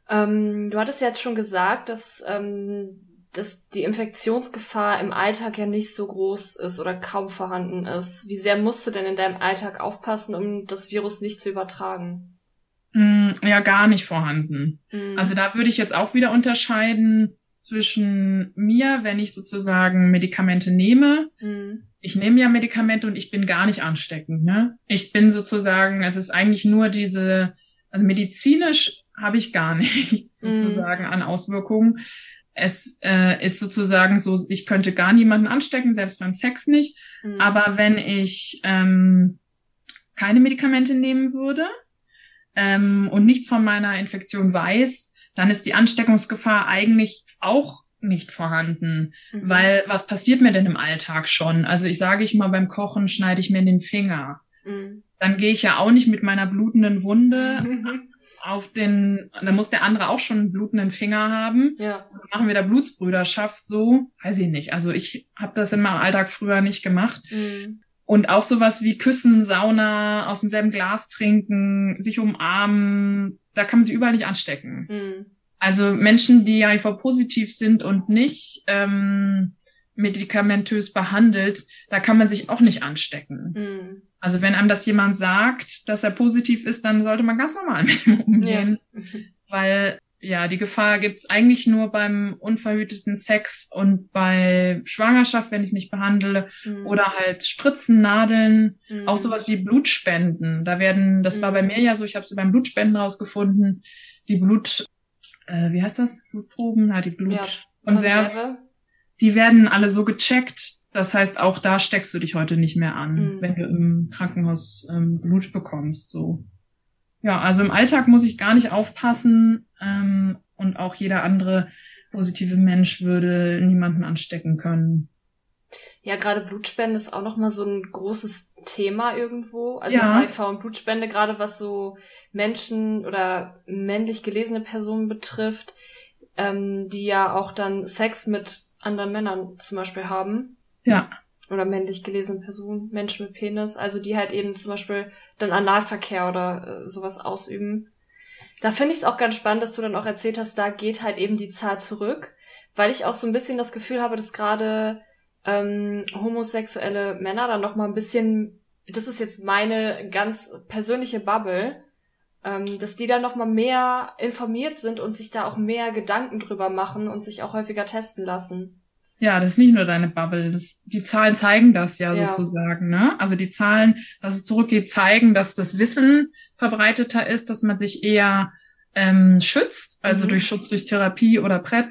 Ähm, du hattest ja jetzt schon gesagt, dass, ähm, dass die Infektionsgefahr im Alltag ja nicht so groß ist oder kaum vorhanden ist. Wie sehr musst du denn in deinem Alltag aufpassen, um das Virus nicht zu übertragen? Mm, ja, gar nicht vorhanden. Mm. Also da würde ich jetzt auch wieder unterscheiden zwischen mir, wenn ich sozusagen Medikamente nehme. Mm. Ich nehme ja Medikamente und ich bin gar nicht ansteckend. Ne? Ich bin sozusagen, es ist eigentlich nur diese, also medizinisch habe ich gar nichts mhm. sozusagen an Auswirkungen. Es äh, ist sozusagen so, ich könnte gar niemanden anstecken, selbst beim Sex nicht. Mhm. Aber wenn ich ähm, keine Medikamente nehmen würde ähm, und nichts von meiner Infektion weiß, dann ist die Ansteckungsgefahr eigentlich auch nicht vorhanden. Mhm. Weil was passiert mir denn im Alltag schon? Also ich sage ich mal, beim Kochen schneide ich mir den Finger. Mhm. Dann gehe ich ja auch nicht mit meiner blutenden Wunde auf den, dann muss der andere auch schon einen blutenden Finger haben. Ja. Dann machen wir da Blutsbrüderschaft so, weiß ich nicht. Also ich habe das in meinem Alltag früher nicht gemacht. Mhm. Und auch sowas wie Küssen, Sauna, aus demselben Glas trinken, sich umarmen, da kann man sich überall nicht anstecken. Mhm. Also Menschen, die HIV-positiv sind und nicht ähm, medikamentös behandelt, da kann man sich auch nicht anstecken. Mhm. Also wenn einem das jemand sagt, dass er positiv ist, dann sollte man ganz normal mit ihm umgehen. Ja. Weil ja, die Gefahr gibt's eigentlich nur beim unverhüteten Sex und bei Schwangerschaft, wenn ich es nicht behandle, mhm. oder halt Spritzen, Nadeln, mhm. auch sowas wie Blutspenden. Da werden, das mhm. war bei mhm. mir ja so, ich habe sie beim Blutspenden rausgefunden, die Blut, äh, wie heißt das? Blutproben, ja, die Blutkonserve. Ja, die werden alle so gecheckt. Das heißt, auch da steckst du dich heute nicht mehr an, mhm. wenn du im Krankenhaus ähm, Blut bekommst. So. Ja, also im Alltag muss ich gar nicht aufpassen ähm, und auch jeder andere positive Mensch würde niemanden anstecken können. Ja, gerade Blutspende ist auch nochmal so ein großes Thema irgendwo. Also ja. HIV und Blutspende, gerade was so Menschen oder männlich gelesene Personen betrifft, ähm, die ja auch dann Sex mit anderen Männern zum Beispiel haben. Ja. Oder männlich gelesene Personen, Menschen mit Penis, also die halt eben zum Beispiel dann Analverkehr oder äh, sowas ausüben. Da finde ich es auch ganz spannend, dass du dann auch erzählt hast, da geht halt eben die Zahl zurück, weil ich auch so ein bisschen das Gefühl habe, dass gerade ähm, homosexuelle Männer dann noch mal ein bisschen, das ist jetzt meine ganz persönliche Bubble, ähm, dass die dann noch mal mehr informiert sind und sich da auch mehr Gedanken drüber machen und sich auch häufiger testen lassen. Ja, das ist nicht nur deine Bubble. Das, die Zahlen zeigen das ja, ja, sozusagen. Ne? Also die Zahlen, dass es zurückgeht, zeigen, dass das Wissen verbreiteter ist, dass man sich eher ähm, schützt, also mhm. durch Schutz durch Therapie oder PrEP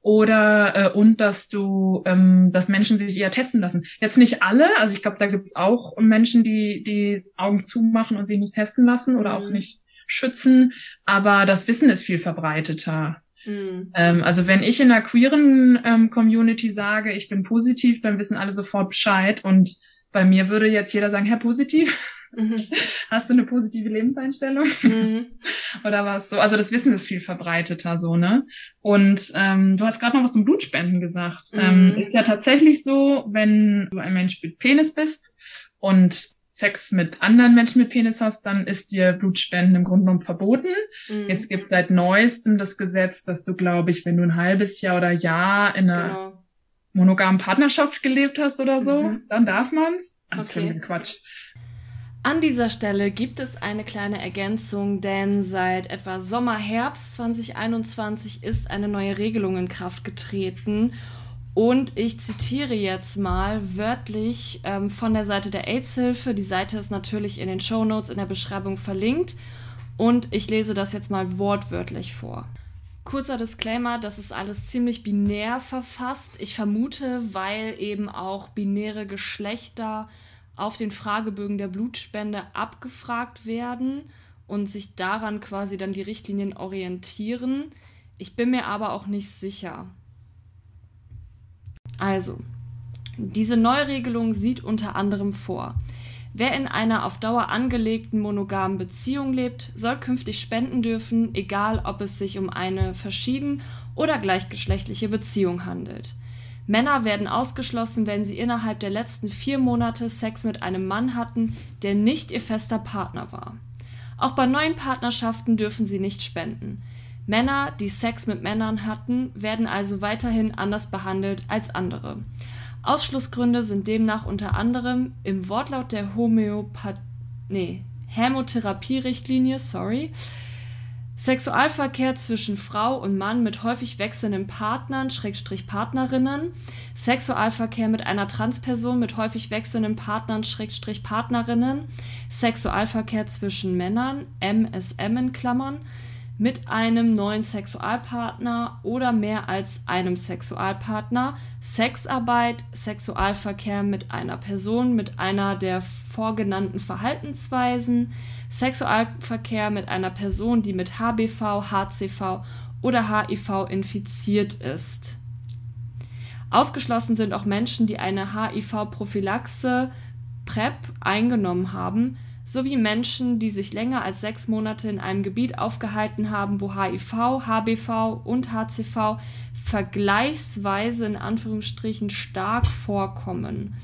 oder äh, und dass du, ähm, dass Menschen sich eher testen lassen. Jetzt nicht alle, also ich glaube, da gibt's auch Menschen, die die Augen zumachen und sich nicht testen lassen oder mhm. auch nicht schützen, aber das Wissen ist viel verbreiteter. Mhm. Ähm, also wenn ich in der queeren ähm, Community sage, ich bin positiv, dann wissen alle sofort Bescheid. Und bei mir würde jetzt jeder sagen, Herr positiv. Mhm. Hast du eine positive Lebenseinstellung? Mhm. Oder was so? Also das Wissen ist viel verbreiteter so, ne? Und ähm, du hast gerade noch was zum Blutspenden gesagt. Mhm. Ähm, ist ja tatsächlich so, wenn du ein Mensch mit Penis bist und Sex mit anderen Menschen mit Penis hast, dann ist dir Blutspenden im Grunde genommen verboten. Mhm. Jetzt gibt es seit neuestem das Gesetz, dass du, glaube ich, wenn du ein halbes Jahr oder Jahr in einer genau. monogamen Partnerschaft gelebt hast oder so, mhm. dann darf man's. Das okay. ist Quatsch. An dieser Stelle gibt es eine kleine Ergänzung, denn seit etwa Sommer, Herbst 2021 ist eine neue Regelung in Kraft getreten und ich zitiere jetzt mal wörtlich ähm, von der Seite der AIDS-Hilfe. Die Seite ist natürlich in den Show Notes in der Beschreibung verlinkt. Und ich lese das jetzt mal wortwörtlich vor. Kurzer Disclaimer, das ist alles ziemlich binär verfasst. Ich vermute, weil eben auch binäre Geschlechter auf den Fragebögen der Blutspende abgefragt werden und sich daran quasi dann die Richtlinien orientieren. Ich bin mir aber auch nicht sicher. Also, diese Neuregelung sieht unter anderem vor, wer in einer auf Dauer angelegten monogamen Beziehung lebt, soll künftig spenden dürfen, egal ob es sich um eine verschieden oder gleichgeschlechtliche Beziehung handelt. Männer werden ausgeschlossen, wenn sie innerhalb der letzten vier Monate Sex mit einem Mann hatten, der nicht ihr fester Partner war. Auch bei neuen Partnerschaften dürfen sie nicht spenden. Männer, die Sex mit Männern hatten, werden also weiterhin anders behandelt als andere. Ausschlussgründe sind demnach unter anderem im Wortlaut der Homöopath nee, Hämotherapie-Richtlinie, sorry, Sexualverkehr zwischen Frau und Mann mit häufig wechselnden Partnern, Schrägstrich Partnerinnen, Sexualverkehr mit einer Transperson mit häufig wechselnden Partnern, Schrägstrich Partnerinnen, Sexualverkehr zwischen Männern, MSM in Klammern, mit einem neuen Sexualpartner oder mehr als einem Sexualpartner, Sexarbeit, Sexualverkehr mit einer Person mit einer der vorgenannten Verhaltensweisen, Sexualverkehr mit einer Person, die mit HBV, HCV oder HIV infiziert ist. Ausgeschlossen sind auch Menschen, die eine HIV-Prophylaxe PrEP eingenommen haben, sowie Menschen, die sich länger als sechs Monate in einem Gebiet aufgehalten haben, wo HIV, HBV und HCV vergleichsweise in Anführungsstrichen stark vorkommen.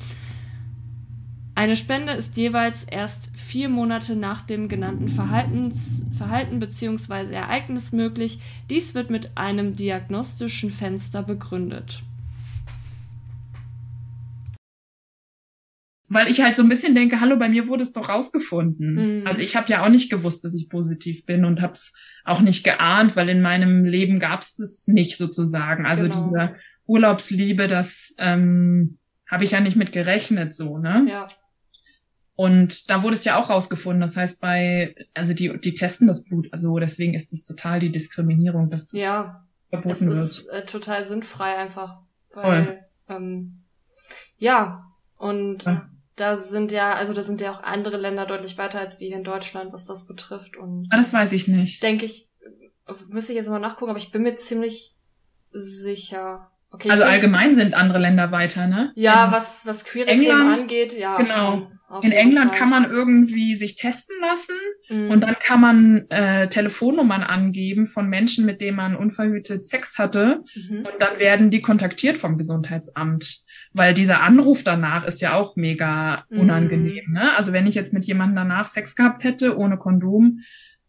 Eine Spende ist jeweils erst vier Monate nach dem genannten Verhaltens, Verhalten bzw. Ereignis möglich. Dies wird mit einem diagnostischen Fenster begründet. Weil ich halt so ein bisschen denke, hallo, bei mir wurde es doch rausgefunden. Mhm. Also ich habe ja auch nicht gewusst, dass ich positiv bin und habe es auch nicht geahnt, weil in meinem Leben gab es das nicht sozusagen. Also genau. diese Urlaubsliebe, das ähm, habe ich ja nicht mit gerechnet so, ne? Ja. Und da wurde es ja auch rausgefunden. Das heißt, bei, also die, die testen das Blut. Also deswegen ist es total die Diskriminierung, dass das ja, verboten wird. Es ist äh, total sinnfrei einfach. Weil, ähm, ja, und ja. Da sind ja, also da sind ja auch andere Länder deutlich weiter als wir hier in Deutschland, was das betrifft. Und ah, das weiß ich nicht. Denke ich, müsste ich jetzt mal nachgucken, aber ich bin mir ziemlich sicher. Okay, also allgemein sind andere Länder weiter, ne? Ja, in was, was queere England, Themen angeht, ja. Genau. In England Fall. kann man irgendwie sich testen lassen mhm. und dann kann man äh, Telefonnummern angeben von Menschen, mit denen man unverhütet Sex hatte mhm. und dann werden die kontaktiert vom Gesundheitsamt, weil dieser Anruf danach ist ja auch mega mhm. unangenehm. Ne? Also wenn ich jetzt mit jemandem danach Sex gehabt hätte ohne Kondom,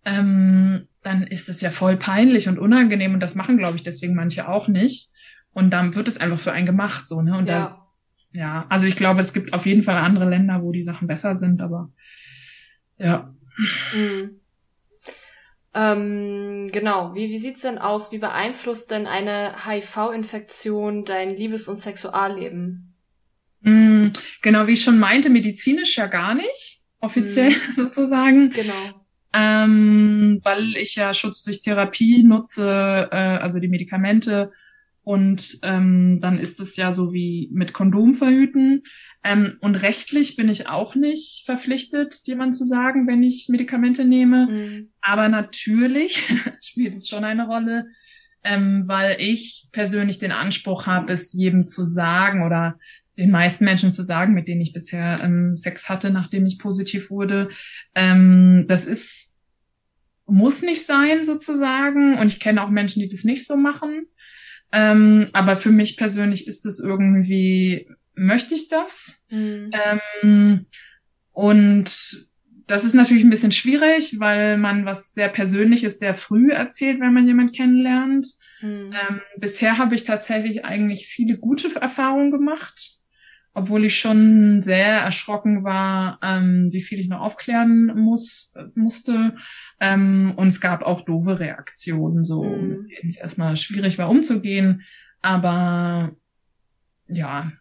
ähm, dann ist es ja voll peinlich und unangenehm und das machen, glaube ich, deswegen manche auch nicht. Und dann wird es einfach für einen gemacht, so, ne? Und ja. da, ja, also ich glaube, es gibt auf jeden Fall andere Länder, wo die Sachen besser sind, aber ja. Mhm. Ähm, genau. Wie, wie sieht's denn aus? Wie beeinflusst denn eine HIV-Infektion dein Liebes- und Sexualleben? Mhm, genau, wie ich schon meinte, medizinisch ja gar nicht, offiziell mhm. sozusagen. Genau. Ähm, weil ich ja Schutz durch Therapie nutze, äh, also die Medikamente und ähm, dann ist es ja so wie mit Kondom verhüten. Ähm, und rechtlich bin ich auch nicht verpflichtet, jemand zu sagen, wenn ich Medikamente nehme. Mhm. Aber natürlich spielt es schon eine Rolle, ähm, weil ich persönlich den Anspruch habe, es jedem zu sagen oder den meisten Menschen zu sagen, mit denen ich bisher ähm, Sex hatte, nachdem ich positiv wurde. Ähm, das ist, muss nicht sein sozusagen. Und ich kenne auch Menschen, die das nicht so machen. Ähm, aber für mich persönlich ist es irgendwie, möchte ich das? Mhm. Ähm, und das ist natürlich ein bisschen schwierig, weil man was sehr Persönliches sehr früh erzählt, wenn man jemand kennenlernt. Mhm. Ähm, bisher habe ich tatsächlich eigentlich viele gute Erfahrungen gemacht obwohl ich schon sehr erschrocken war, ähm, wie viel ich noch aufklären muss, musste. Ähm, und es gab auch doofe Reaktionen, so mhm. denen es erstmal schwierig war umzugehen. Aber ja,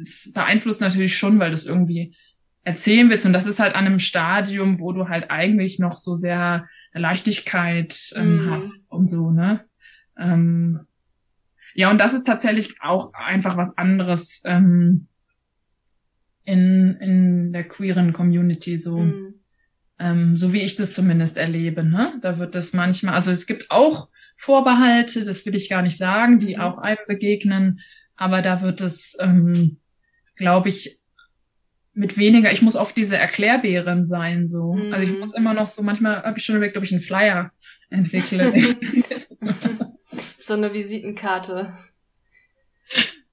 es beeinflusst natürlich schon, weil du es irgendwie erzählen willst. Und das ist halt an einem Stadium, wo du halt eigentlich noch so sehr Leichtigkeit ähm, mhm. hast und so, ne? Ähm, ja, und das ist tatsächlich auch einfach was anderes ähm, in, in der queeren Community, so, mhm. ähm, so wie ich das zumindest erlebe. Ne? Da wird das manchmal, also es gibt auch Vorbehalte, das will ich gar nicht sagen, die mhm. auch einem begegnen, aber da wird es, ähm, glaube ich, mit weniger, ich muss oft diese Erklärbären sein, so. Mhm. Also ich muss immer noch so, manchmal habe ich schon überlegt, ob ich einen Flyer entwickle. so eine Visitenkarte.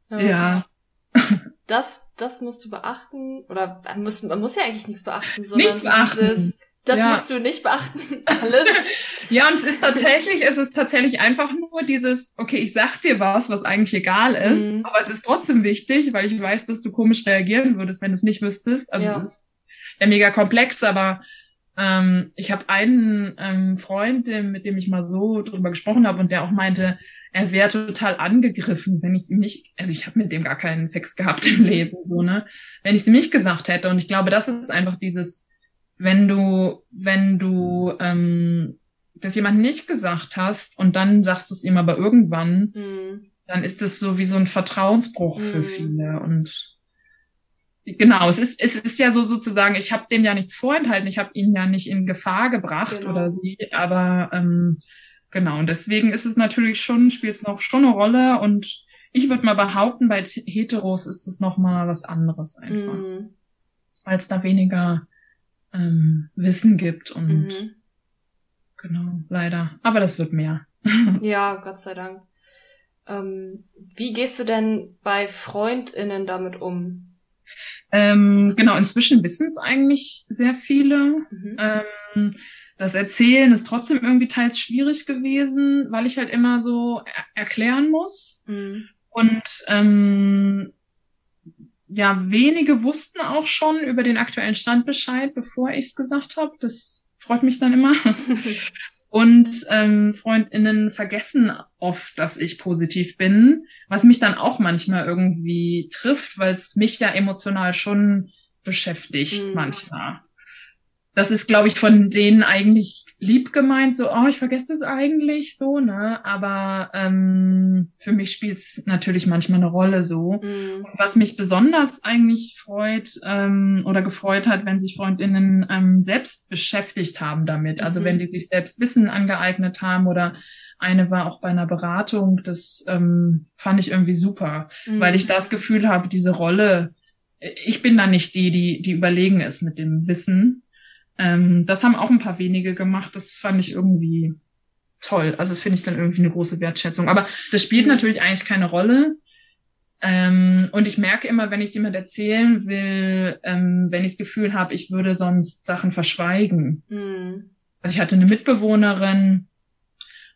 Ja. Das, das musst du beachten, oder man muss, man muss ja eigentlich nichts beachten, sondern nichts beachten. dieses, das ja. musst du nicht beachten, alles. ja, und es ist tatsächlich, es ist tatsächlich einfach nur dieses, okay, ich sag dir was, was eigentlich egal ist, mhm. aber es ist trotzdem wichtig, weil ich weiß, dass du komisch reagieren würdest, wenn du es nicht wüsstest. Also ja. es ist ja mega komplex, aber ähm, ich habe einen ähm, Freund, mit dem ich mal so drüber gesprochen habe und der auch meinte, er wäre total angegriffen, wenn ich ihm nicht, also ich habe mit dem gar keinen Sex gehabt im Leben, so, ne? Wenn ich ihm nicht gesagt hätte. Und ich glaube, das ist einfach dieses, wenn du, wenn du ähm, das jemand nicht gesagt hast und dann sagst du es ihm aber irgendwann, mhm. dann ist das so wie so ein Vertrauensbruch mhm. für viele. Und Genau, es ist, es ist ja so sozusagen, ich habe dem ja nichts vorenthalten, ich habe ihn ja nicht in Gefahr gebracht genau. oder sie, aber ähm, genau, und deswegen ist es natürlich schon, spielt es noch schon eine Rolle und ich würde mal behaupten, bei Heteros ist es noch mal was anderes einfach, mhm. weil es da weniger ähm, Wissen gibt und mhm. genau, leider, aber das wird mehr. ja, Gott sei Dank. Ähm, wie gehst du denn bei FreundInnen damit um? Ähm, genau, inzwischen wissen es eigentlich sehr viele. Mhm. Ähm, das Erzählen ist trotzdem irgendwie teils schwierig gewesen, weil ich halt immer so er erklären muss. Mhm. Und ähm, ja, wenige wussten auch schon über den aktuellen Stand Bescheid, bevor ich es gesagt habe. Das freut mich dann immer. Und ähm, Freundinnen vergessen oft, dass ich positiv bin, was mich dann auch manchmal irgendwie trifft, weil es mich ja emotional schon beschäftigt mhm. manchmal das ist, glaube ich, von denen eigentlich lieb gemeint, so, oh, ich vergesse das eigentlich, so, ne? Aber ähm, für mich spielt es natürlich manchmal eine Rolle so. Mhm. was mich besonders eigentlich freut ähm, oder gefreut hat, wenn sich Freundinnen ähm, selbst beschäftigt haben damit. Also mhm. wenn die sich selbst Wissen angeeignet haben oder eine war auch bei einer Beratung, das ähm, fand ich irgendwie super, mhm. weil ich das Gefühl habe, diese Rolle, ich bin da nicht die, die, die überlegen ist mit dem Wissen, ähm, das haben auch ein paar wenige gemacht. Das fand ich irgendwie toll. Also finde ich dann irgendwie eine große Wertschätzung. Aber das spielt mhm. natürlich eigentlich keine Rolle. Ähm, und ich merke immer, wenn ich es jemand erzählen will, ähm, wenn ich das Gefühl habe, ich würde sonst Sachen verschweigen. Mhm. Also ich hatte eine Mitbewohnerin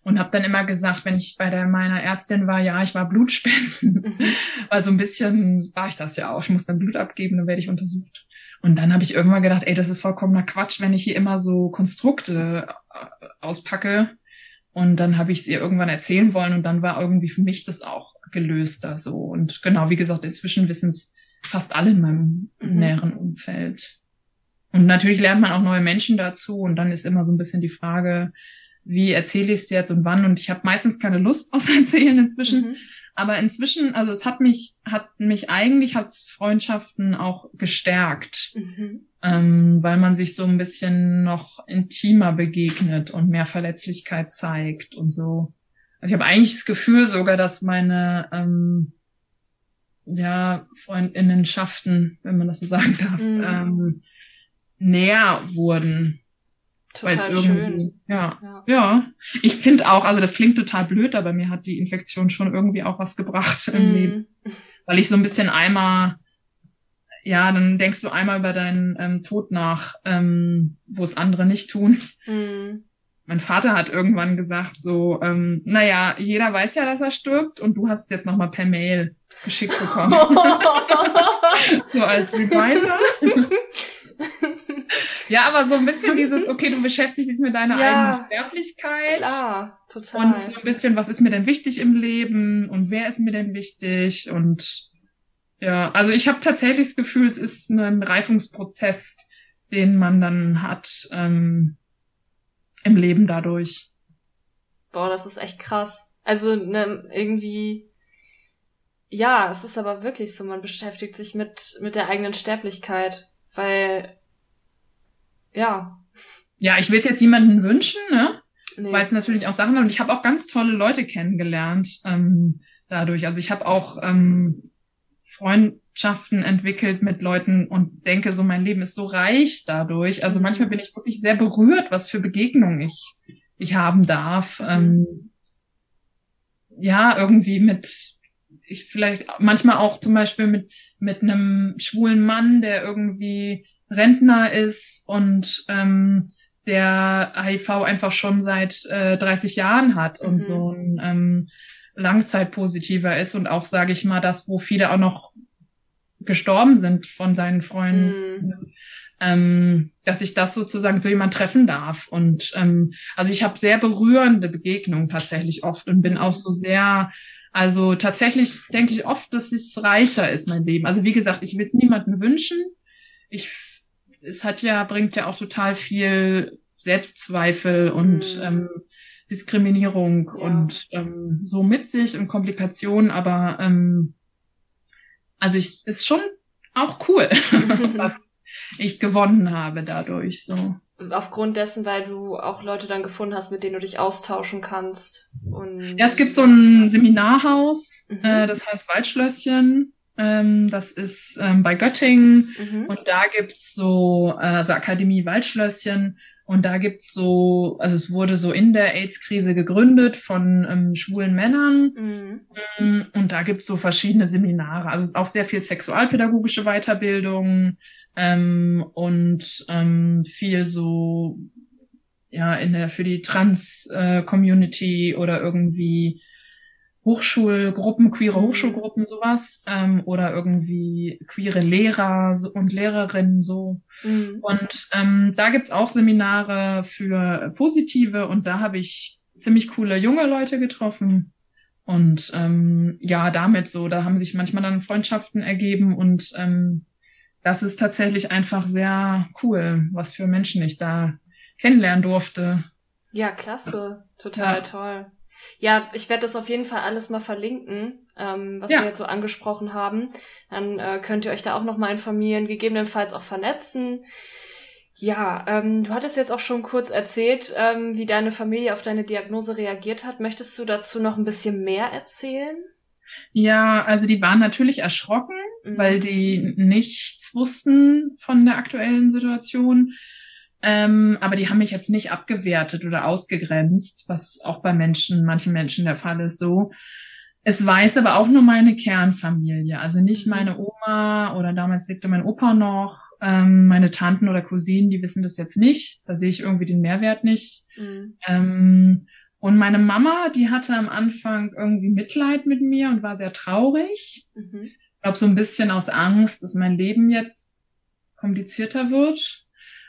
und habe dann immer gesagt, wenn ich bei der meiner Ärztin war, ja, ich war Blutspenden, mhm. weil so ein bisschen war ich das ja auch. Ich muss dann Blut abgeben, dann werde ich untersucht. Und dann habe ich irgendwann gedacht, ey, das ist vollkommener Quatsch, wenn ich hier immer so Konstrukte äh, auspacke. Und dann habe ich es ihr irgendwann erzählen wollen und dann war irgendwie für mich das auch gelöster so. Und genau, wie gesagt, inzwischen wissen es fast alle in meinem mhm. näheren Umfeld. Und natürlich lernt man auch neue Menschen dazu und dann ist immer so ein bisschen die Frage, wie erzähle ich es jetzt und wann? Und ich habe meistens keine Lust aufs Erzählen inzwischen. Mhm. Aber inzwischen, also es hat mich, hat mich eigentlich, hat's Freundschaften auch gestärkt, mhm. ähm, weil man sich so ein bisschen noch intimer begegnet und mehr Verletzlichkeit zeigt und so. Also ich habe eigentlich das Gefühl sogar, dass meine ähm, ja, Freundinnenschaften, wenn man das so sagen darf, mhm. ähm, näher wurden Total schön. Ja, ja, ja. Ich finde auch, also das klingt total blöd, aber mir hat die Infektion schon irgendwie auch was gebracht im mm. Leben. Weil ich so ein bisschen einmal, ja, dann denkst du einmal über deinen ähm, Tod nach, ähm, wo es andere nicht tun. Mm. Mein Vater hat irgendwann gesagt so, ähm, naja, jeder weiß ja, dass er stirbt und du hast es jetzt nochmal per Mail geschickt bekommen. so als Reminder. Ja, aber so ein bisschen dieses, okay, du beschäftigst dich mit deiner ja, eigenen Sterblichkeit. Klar, total. Und so ein bisschen, was ist mir denn wichtig im Leben und wer ist mir denn wichtig und ja, also ich habe tatsächlich das Gefühl, es ist ein Reifungsprozess, den man dann hat ähm, im Leben dadurch. Boah, das ist echt krass. Also ne, irgendwie, ja, es ist aber wirklich so, man beschäftigt sich mit mit der eigenen Sterblichkeit, weil ja. Ja, ich will es jetzt jemanden wünschen, ne? Nee. Weil es natürlich auch Sachen und ich habe auch ganz tolle Leute kennengelernt ähm, dadurch. Also ich habe auch ähm, Freundschaften entwickelt mit Leuten und denke, so mein Leben ist so reich dadurch. Also mhm. manchmal bin ich wirklich sehr berührt, was für Begegnungen ich ich haben darf. Ähm, ja, irgendwie mit ich vielleicht manchmal auch zum Beispiel mit mit einem schwulen Mann, der irgendwie Rentner ist und ähm, der HIV einfach schon seit äh, 30 Jahren hat und mhm. so ein ähm, Langzeitpositiver ist und auch, sage ich mal, das, wo viele auch noch gestorben sind von seinen Freunden, mhm. ähm, dass ich das sozusagen so jemand treffen darf. Und ähm, also ich habe sehr berührende Begegnungen tatsächlich oft und bin auch so sehr, also tatsächlich denke ich oft, dass es reicher ist, mein Leben. Also wie gesagt, ich will es niemandem wünschen. Ich es hat ja, bringt ja auch total viel Selbstzweifel und mhm. ähm, Diskriminierung ja. und ähm, so mit sich und Komplikationen, aber ähm, also ich ist schon auch cool, was ich gewonnen habe dadurch so. Aufgrund dessen, weil du auch Leute dann gefunden hast, mit denen du dich austauschen kannst. Und ja, es gibt so ein Seminarhaus, mhm. äh, das heißt Waldschlösschen. Ähm, das ist ähm, bei Göttingen. Mhm. und da gibt's so, äh, also Akademie Waldschlösschen. Und da gibt's so, also es wurde so in der AIDS-Krise gegründet von ähm, schwulen Männern. Mhm. Ähm, und da gibt's so verschiedene Seminare, also auch sehr viel sexualpädagogische Weiterbildung. Ähm, und ähm, viel so ja in der für die Trans-Community äh, oder irgendwie Hochschulgruppen, queere mhm. Hochschulgruppen, sowas, ähm, oder irgendwie queere Lehrer und Lehrerinnen so. Mhm. Und ähm, da gibt's auch Seminare für Positive und da habe ich ziemlich coole junge Leute getroffen. Und ähm, ja, damit so, da haben sich manchmal dann Freundschaften ergeben und ähm, das ist tatsächlich einfach sehr cool, was für Menschen ich da kennenlernen durfte. Ja, klasse. Total ja. toll. Ja, ich werde das auf jeden Fall alles mal verlinken, ähm, was ja. wir jetzt so angesprochen haben. Dann äh, könnt ihr euch da auch nochmal informieren, gegebenenfalls auch vernetzen. Ja, ähm, du hattest jetzt auch schon kurz erzählt, ähm, wie deine Familie auf deine Diagnose reagiert hat. Möchtest du dazu noch ein bisschen mehr erzählen? Ja, also die waren natürlich erschrocken, mhm. weil die nichts wussten von der aktuellen Situation. Ähm, aber die haben mich jetzt nicht abgewertet oder ausgegrenzt, was auch bei Menschen, manchen Menschen der Fall ist so. Es weiß aber auch nur meine Kernfamilie, also nicht mhm. meine Oma oder damals lebte mein Opa noch, ähm, meine Tanten oder Cousinen, die wissen das jetzt nicht. Da sehe ich irgendwie den Mehrwert nicht. Mhm. Ähm, und meine Mama, die hatte am Anfang irgendwie Mitleid mit mir und war sehr traurig. Mhm. Ich glaube, so ein bisschen aus Angst, dass mein Leben jetzt komplizierter wird.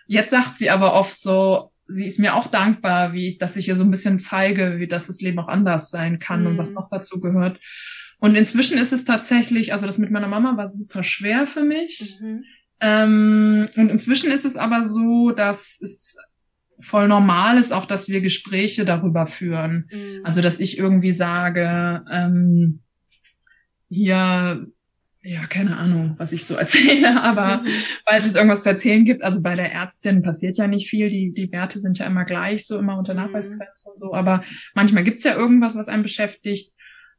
Jetzt sagt sie aber oft so, sie ist mir auch dankbar, wie dass ich ihr so ein bisschen zeige, wie das das Leben auch anders sein kann mhm. und was mhm. noch dazu gehört. Und inzwischen ist es tatsächlich, also das mit meiner Mama war super schwer für mich. Mhm. Ähm, und inzwischen ist es aber so, dass es voll normal ist auch, dass wir Gespräche darüber führen. Mhm. Also dass ich irgendwie sage, ähm, hier ja, keine Ahnung, was ich so erzähle, aber mhm. weil es irgendwas zu erzählen gibt, also bei der Ärztin passiert ja nicht viel, die, die Werte sind ja immer gleich, so immer unter mhm. Nachweisgrenze und so, aber manchmal gibt's ja irgendwas, was einen beschäftigt,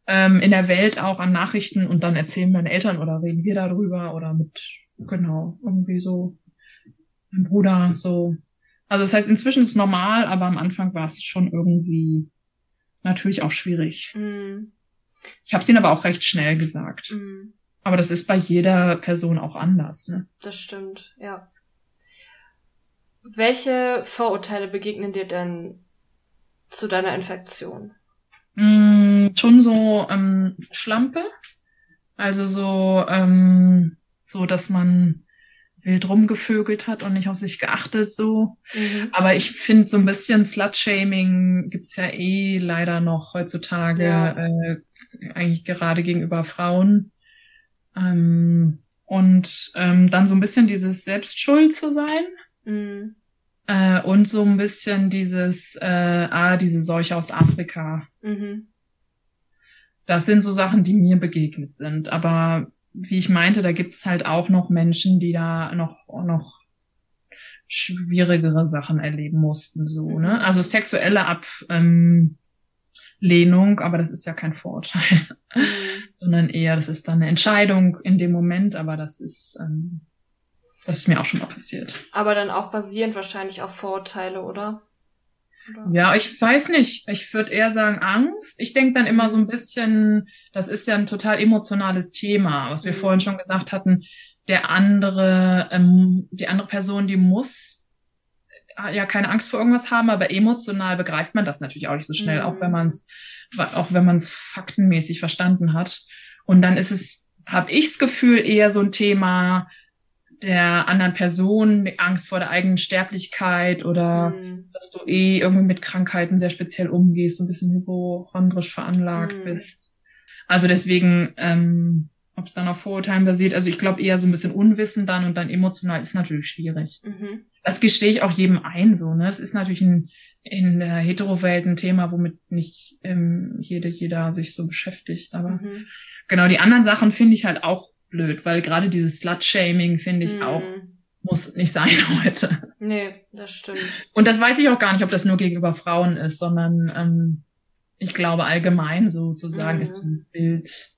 ähm, in der Welt auch an Nachrichten und dann erzählen meine Eltern oder reden wir darüber oder mit, genau, irgendwie so, mein Bruder, so. Also das heißt, inzwischen ist es normal, aber am Anfang war es schon irgendwie natürlich auch schwierig. Mhm. Ich habe es ihnen aber auch recht schnell gesagt. Mhm. Aber das ist bei jeder Person auch anders. Ne? Das stimmt, ja. Welche Vorurteile begegnen dir denn zu deiner Infektion? Mm, schon so ähm, Schlampe. Also so, ähm, so, dass man wild rumgevögelt hat und nicht auf sich geachtet so. Mhm. Aber ich finde so ein bisschen Slut-Shaming gibt's ja eh leider noch heutzutage, ja. äh, eigentlich gerade gegenüber Frauen. Ähm, und ähm, dann so ein bisschen dieses Selbstschuld zu sein. Mhm. Äh, und so ein bisschen dieses, äh, ah, diese Seuche aus Afrika. Mhm. Das sind so Sachen, die mir begegnet sind. Aber wie ich meinte, da gibt's halt auch noch Menschen, die da noch, noch schwierigere Sachen erleben mussten, so, ne? Mhm. Also sexuelle Ab, ähm, Lehnung, aber das ist ja kein Vorurteil, mhm. sondern eher, das ist dann eine Entscheidung in dem Moment, aber das ist, ähm, das ist mir auch schon mal passiert. Aber dann auch basierend wahrscheinlich auf Vorurteile, oder? oder? Ja, ich weiß nicht. Ich würde eher sagen Angst. Ich denke dann immer so ein bisschen, das ist ja ein total emotionales Thema, was wir mhm. vorhin schon gesagt hatten. Der andere, ähm, die andere Person, die muss ja keine Angst vor irgendwas haben, aber emotional begreift man das natürlich auch nicht so schnell, mhm. auch wenn man es auch wenn man es faktenmäßig verstanden hat. Und dann ist es, habe ichs Gefühl, eher so ein Thema der anderen Person, Angst vor der eigenen Sterblichkeit oder mhm. dass du eh irgendwie mit Krankheiten sehr speziell umgehst, so ein bisschen hypochondrisch veranlagt mhm. bist. Also deswegen, ähm, ob es dann auf Vorurteilen basiert, also ich glaube eher so ein bisschen Unwissen dann und dann emotional ist natürlich schwierig. Mhm das gestehe ich auch jedem ein, so, ne? Das ist natürlich ein, in der Hetero-Welt ein Thema, womit nicht ähm, jede, jeder sich so beschäftigt. Aber mhm. genau, die anderen Sachen finde ich halt auch blöd, weil gerade dieses Slut-Shaming finde ich mhm. auch, muss nicht sein heute. Nee, das stimmt. Und das weiß ich auch gar nicht, ob das nur gegenüber Frauen ist, sondern ähm, ich glaube allgemein sozusagen mhm. ist dieses Bild,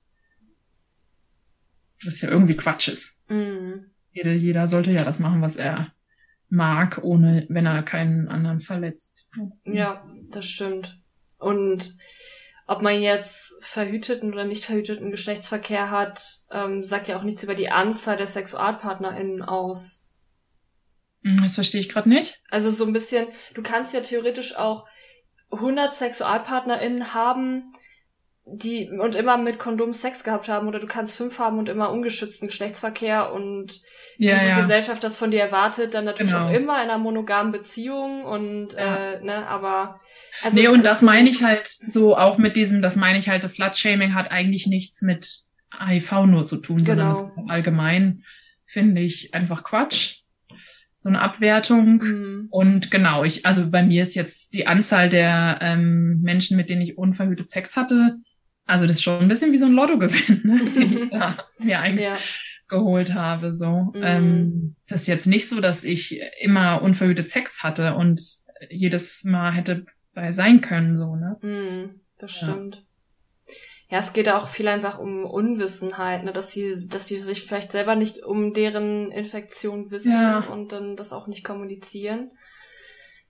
das ja irgendwie Quatsch ist. Mhm. Jeder, jeder sollte ja das machen, was er mag, ohne, wenn er keinen anderen verletzt. Ja, das stimmt. Und ob man jetzt verhüteten oder nicht verhüteten Geschlechtsverkehr hat, ähm, sagt ja auch nichts über die Anzahl der SexualpartnerInnen aus. Hm, das verstehe ich gerade nicht. Also so ein bisschen, du kannst ja theoretisch auch 100 SexualpartnerInnen haben, die und immer mit Kondom Sex gehabt haben oder du kannst fünf haben und immer ungeschützten Geschlechtsverkehr und ja, die ja. Gesellschaft das von dir erwartet, dann natürlich Genau. auch immer in einer monogamen Beziehung und Ja. äh, ne, aber also nee, und das meine ich halt so auch mit diesem, das meine ich halt, das Slut-Shaming hat eigentlich nichts mit HIV nur zu tun, sondern Genau. es ist allgemein, finde ich, einfach Quatsch. So eine Abwertung. Mhm. Und genau, ich, also bei mir ist jetzt die Anzahl der ähm, Menschen, mit denen ich unverhütet Sex hatte, also das ist schon ein bisschen wie so ein Lottogewinn, ne, den ich da mir eigentlich Ja, geholt habe. So, Mhm. ähm, das ist jetzt nicht so, dass ich immer unverhütet Sex hatte und jedes Mal hätte bei sein können, so ne. mhm, das Ja. stimmt. Ja, es geht auch viel einfach um Unwissenheit, ne, dass sie, dass sie sich vielleicht selber nicht um deren Infektion wissen Ja. und dann das auch nicht kommunizieren.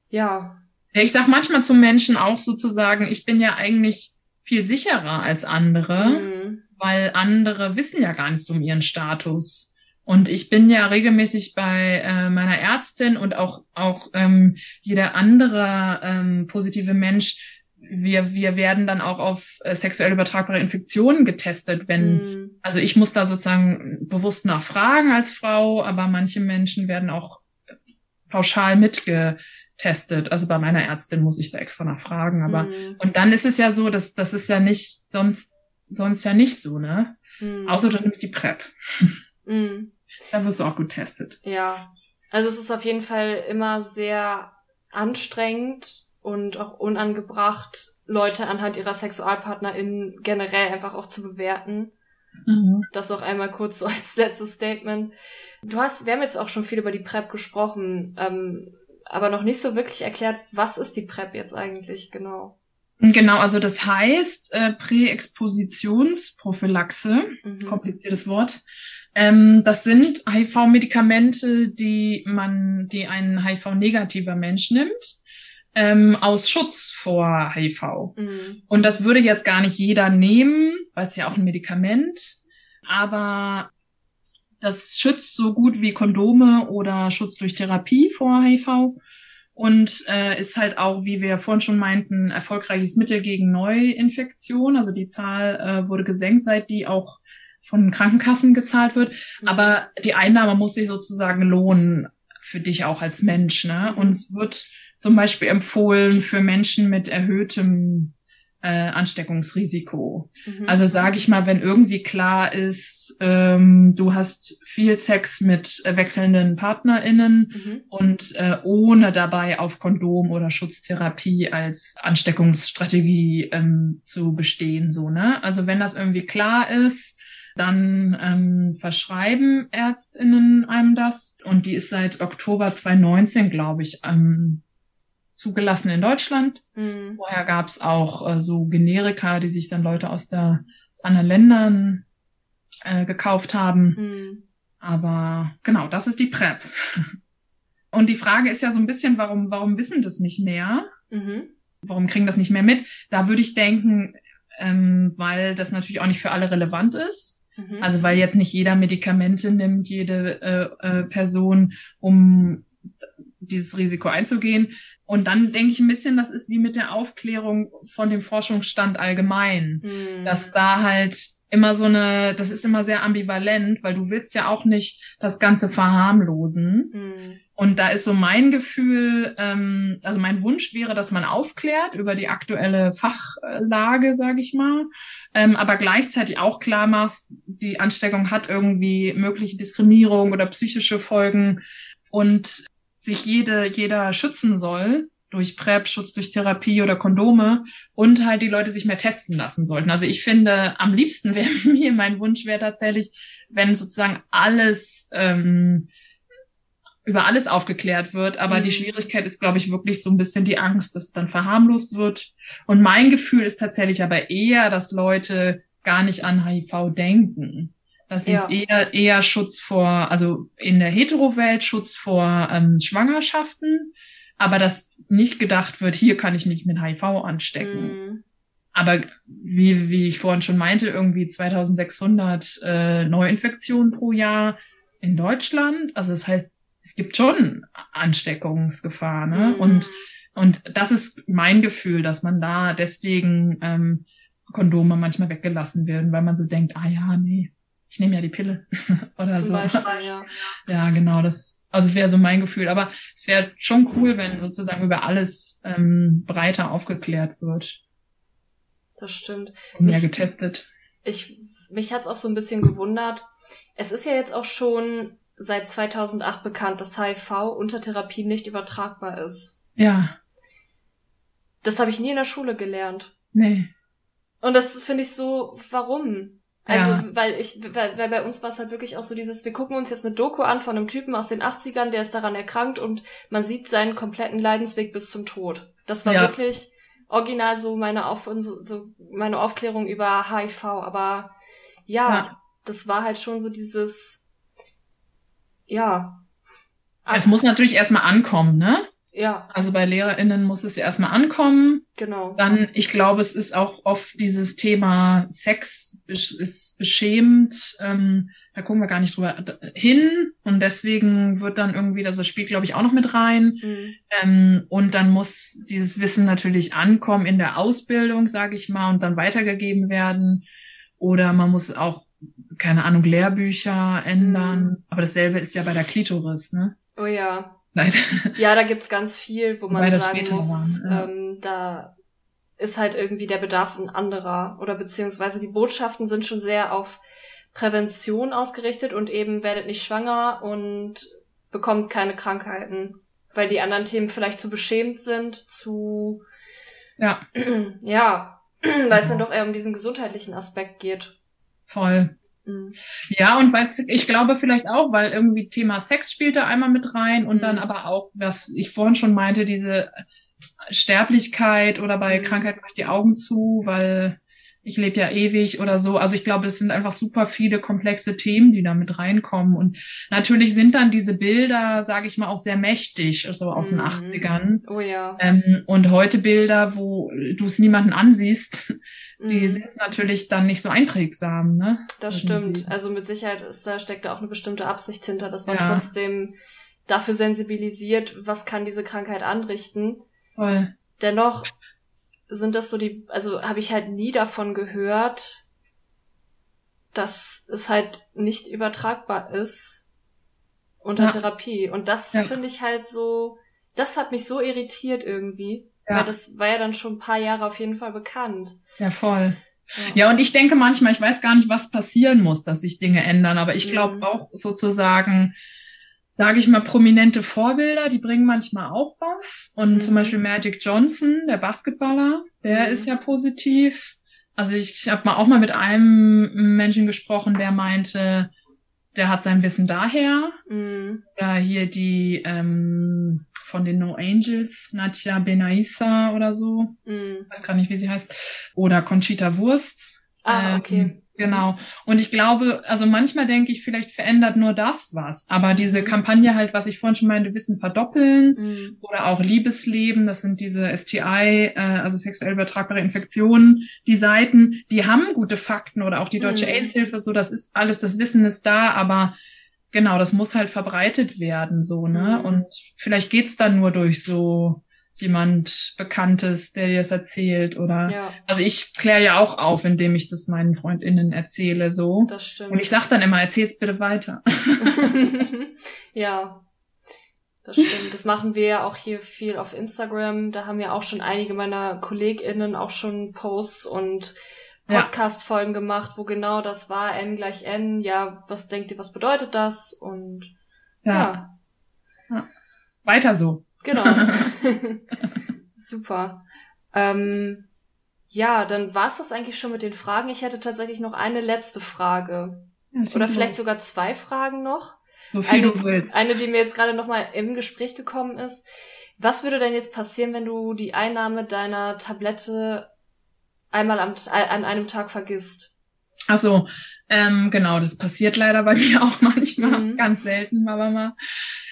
Ja, Ja, ich sag manchmal zu Menschen auch sozusagen, ich bin ja eigentlich viel sicherer als andere. mhm. weil andere wissen ja gar nichts um ihren Status. Und ich bin ja regelmäßig bei äh, meiner Ärztin und auch auch ähm, jeder andere ähm, positive Mensch. Wir wir werden dann auch auf äh, sexuell übertragbare Infektionen getestet, wenn Mhm. also ich muss da sozusagen bewusst nachfragen als Frau, aber manche Menschen werden auch pauschal mitgetestet. Also bei meiner Ärztin muss ich da extra nachfragen, aber Mhm. und dann ist es ja so, dass das ist ja nicht sonst sonst ja nicht so, ne? Mhm. Außer du nimmst die PrEP. Mhm. Da wirst du auch getestet. Ja, also es ist auf jeden Fall immer sehr anstrengend und auch unangebracht, Leute anhand ihrer SexualpartnerInnen generell einfach auch zu bewerten. Mhm. Das auch einmal kurz so als letztes Statement. Du hast, wir haben jetzt auch schon viel über die PrEP gesprochen, ähm, aber noch nicht so wirklich erklärt, was ist die PrEP jetzt eigentlich genau? Genau, also das heißt äh, Präexpositionsprophylaxe, Mhm. kompliziertes Wort. Ähm, das sind HIV-Medikamente, die man, die ein HIV-negativer Mensch nimmt, ähm, aus Schutz vor HIV. Mhm. Und das würde jetzt gar nicht jeder nehmen, weil es ja auch ein Medikament, aber das schützt so gut wie Kondome oder Schutz durch Therapie vor HIV und äh, ist halt auch, wie wir vorhin schon meinten, erfolgreiches Mittel gegen Neuinfektion. Also die Zahl äh, wurde gesenkt, seit die auch von Krankenkassen gezahlt wird. Mhm. Aber die Einnahme muss sich sozusagen lohnen für dich auch als Mensch. Ne? Und es wird zum Beispiel empfohlen für Menschen mit erhöhtem äh, Ansteckungsrisiko. Mhm. Also sage ich mal, wenn irgendwie klar ist, ähm, du hast viel Sex mit äh, wechselnden PartnerInnen Mhm. und äh, ohne dabei auf Kondom oder Schutztherapie als Ansteckungsstrategie ähm, zu bestehen, so ne? Also wenn das irgendwie klar ist, dann ähm, verschreiben ÄrztInnen einem das und die ist seit Oktober 2019, glaube ich, ähm, zugelassen in Deutschland. Mhm. Vorher gab es auch äh, so Generika, die sich dann Leute aus, der, aus anderen Ländern äh, gekauft haben. Mhm. Aber genau, das ist die PrEP. Und die Frage ist ja so ein bisschen, warum, warum wissen das nicht mehr? Mhm. Warum kriegen das nicht mehr mit? Da würde ich denken, ähm, weil das natürlich auch nicht für alle relevant ist. Mhm. Also weil jetzt nicht jeder Medikamente nimmt, jede äh, äh, Person, um dieses Risiko einzugehen. Und dann denke ich ein bisschen, das ist wie mit der Aufklärung von dem Forschungsstand allgemein Mhm. dass da halt immer so eine, das ist immer sehr ambivalent, weil du willst ja auch nicht das Ganze verharmlosen. Mhm. Und da ist so mein Gefühl, ähm, also mein Wunsch wäre, dass man aufklärt über die aktuelle Fachlage, sage ich mal, ähm, aber gleichzeitig auch klar machst, die Ansteckung hat irgendwie mögliche Diskriminierung oder psychische Folgen und sich jede, jeder schützen soll durch PrEP, Schutz durch Therapie oder Kondome und halt die Leute sich mehr testen lassen sollten. Also ich finde, am liebsten wäre mir, mein Wunsch wäre tatsächlich, wenn sozusagen alles ähm, über alles aufgeklärt wird. Aber Mhm. die Schwierigkeit ist, glaube ich, wirklich so ein bisschen die Angst, dass es dann verharmlost wird. Und mein Gefühl ist tatsächlich aber eher, dass Leute gar nicht an HIV denken. Das Ja. ist eher, eher Schutz vor, also in der Hetero-Welt Schutz vor ähm, Schwangerschaften, aber dass nicht gedacht wird, hier kann ich mich mit HIV anstecken. Mhm. Aber wie, wie ich vorhin schon meinte, irgendwie 2600 äh, Neuinfektionen pro Jahr in Deutschland. Also das heißt, es gibt schon Ansteckungsgefahr. Ne? Mhm. Und, und das ist mein Gefühl, dass man da deswegen ähm, Kondome manchmal weggelassen werden, weil man so denkt, ah ja, nee, ich nehme ja die Pille oder Zum so. Beispiel, ja. ja, genau, das also wäre so mein Gefühl. Aber es wäre schon cool, wenn sozusagen über alles ähm, breiter aufgeklärt wird. Das stimmt. Und mehr getestet. Ich, mich hat's auch so ein bisschen gewundert. Es ist ja jetzt auch schon seit 2008 bekannt, dass HIV unter Therapie nicht übertragbar ist. Ja. Das habe ich nie in der Schule gelernt. Nee. Und das finde ich so, warum? Also, ja. weil ich, weil, weil bei uns war es halt wirklich auch so dieses, wir gucken uns jetzt eine Doku an von einem Typen aus den 80ern, der ist daran erkrankt und man sieht seinen kompletten Leidensweg bis zum Tod. Das war ja. wirklich original so meine, Auf so, so meine Aufklärung über HIV, aber ja, ja, das war halt schon so dieses, ja. Es muss natürlich erstmal ankommen, ne? Ja. Also bei LehrerInnen muss es ja erstmal ankommen. Genau. Dann, ich glaube, es ist auch oft dieses Thema Sex ist beschämt. Ähm, da gucken wir gar nicht drüber hin. Und deswegen wird dann irgendwie, das spielt, glaube ich, auch noch mit rein. Mhm. Ähm, und dann muss dieses Wissen natürlich ankommen in der Ausbildung, sage ich mal, und dann weitergegeben werden. Oder man muss auch, keine Ahnung, Lehrbücher ändern. Mhm. Aber dasselbe ist ja bei der Klitoris, ne? Oh ja. Nein. Ja, da gibt's ganz viel, wo man sagen muss, waren, ja. ähm, da ist halt irgendwie der Bedarf ein anderer oder beziehungsweise die Botschaften sind schon sehr auf Prävention ausgerichtet und eben werdet nicht schwanger und bekommt keine Krankheiten, weil die anderen Themen vielleicht zu beschämt sind, zu ja, ja, weil es dann doch eher um diesen gesundheitlichen Aspekt geht. Voll. Mhm. Ja, und weil ich glaube vielleicht auch, weil irgendwie Thema Sex spielt da einmal mit rein und mhm. dann aber auch, was ich vorhin schon meinte, diese Sterblichkeit oder bei mhm. Krankheit mache ich die Augen zu, weil ich lebe ja ewig oder so. Also ich glaube, es sind einfach super viele komplexe Themen, die da mit reinkommen. Und natürlich sind dann diese Bilder, sage ich mal, auch sehr mächtig, so aus mhm. den 80ern. Oh ja. Ähm, und heute Bilder, wo du es niemanden ansiehst, die mhm. sind natürlich dann nicht so einprägsam, ne? Das Irgendwie. stimmt. Also mit Sicherheit ist, da steckt da auch eine bestimmte Absicht hinter, dass man ja. trotzdem dafür sensibilisiert, was kann diese Krankheit anrichten. Voll. Dennoch sind das so die, also habe ich halt nie davon gehört, dass es halt nicht übertragbar ist unter ja. Therapie. Und das ja. finde ich halt so, das hat mich so irritiert irgendwie. Ja. Weil das war ja dann schon ein paar Jahre auf jeden Fall bekannt. Ja, voll. Ja. ja, und ich denke manchmal, ich weiß gar nicht, was passieren muss, dass sich Dinge ändern, aber ich glaube mhm. auch sozusagen, sage ich mal, prominente Vorbilder, die bringen manchmal auch was. Und mhm. zum Beispiel Magic Johnson, der Basketballer, der mhm. ist ja positiv. Also ich, ich habe mal auch mal mit einem Menschen gesprochen, der meinte, der hat sein Wissen daher. Mhm. Oder hier die ähm, von den No Angels, Nadja Benaissa oder so. Mhm. Ich weiß gar nicht, wie sie heißt. Oder Conchita Wurst. Ah, ähm, okay. Genau. Und ich glaube, also manchmal denke ich, vielleicht verändert nur das was. Aber diese mhm. Kampagne halt, was ich vorhin schon meinte, Wissen verdoppeln mhm. oder auch Liebesleben, das sind diese STI, äh, also sexuell übertragbare Infektionen, die Seiten, die haben gute Fakten oder auch die Deutsche mhm. AIDS-Hilfe, so, das ist alles, das Wissen ist da, aber genau, das muss halt verbreitet werden, so, ne? Mhm. Und vielleicht geht's dann nur durch so jemand Bekanntes, der dir das erzählt oder ja. also ich kläre ja auch auf, indem ich das meinen FreundInnen erzähle so. Das stimmt. Und ich sag dann immer, erzähl's bitte weiter. ja. Das stimmt. Das machen wir ja auch hier viel auf Instagram. Da haben ja auch schon einige meiner KollegInnen auch schon Posts und Podcast-Folgen ja. gemacht, wo genau das war, N gleich N. Ja, was denkt ihr, was bedeutet das? Und ja. ja. ja. Weiter so. Genau. Super. Ähm, ja, dann war's das eigentlich schon mit den Fragen. Ich hätte tatsächlich noch eine letzte Frage. Ja, Oder vielleicht sogar zwei Fragen noch. So viel eine, du willst. eine, die mir jetzt gerade nochmal im Gespräch gekommen ist. Was würde denn jetzt passieren, wenn du die Einnahme deiner Tablette einmal am, an einem Tag vergisst? Ach so, ähm, genau, das passiert leider bei mir auch manchmal, mhm. ganz selten, aber mal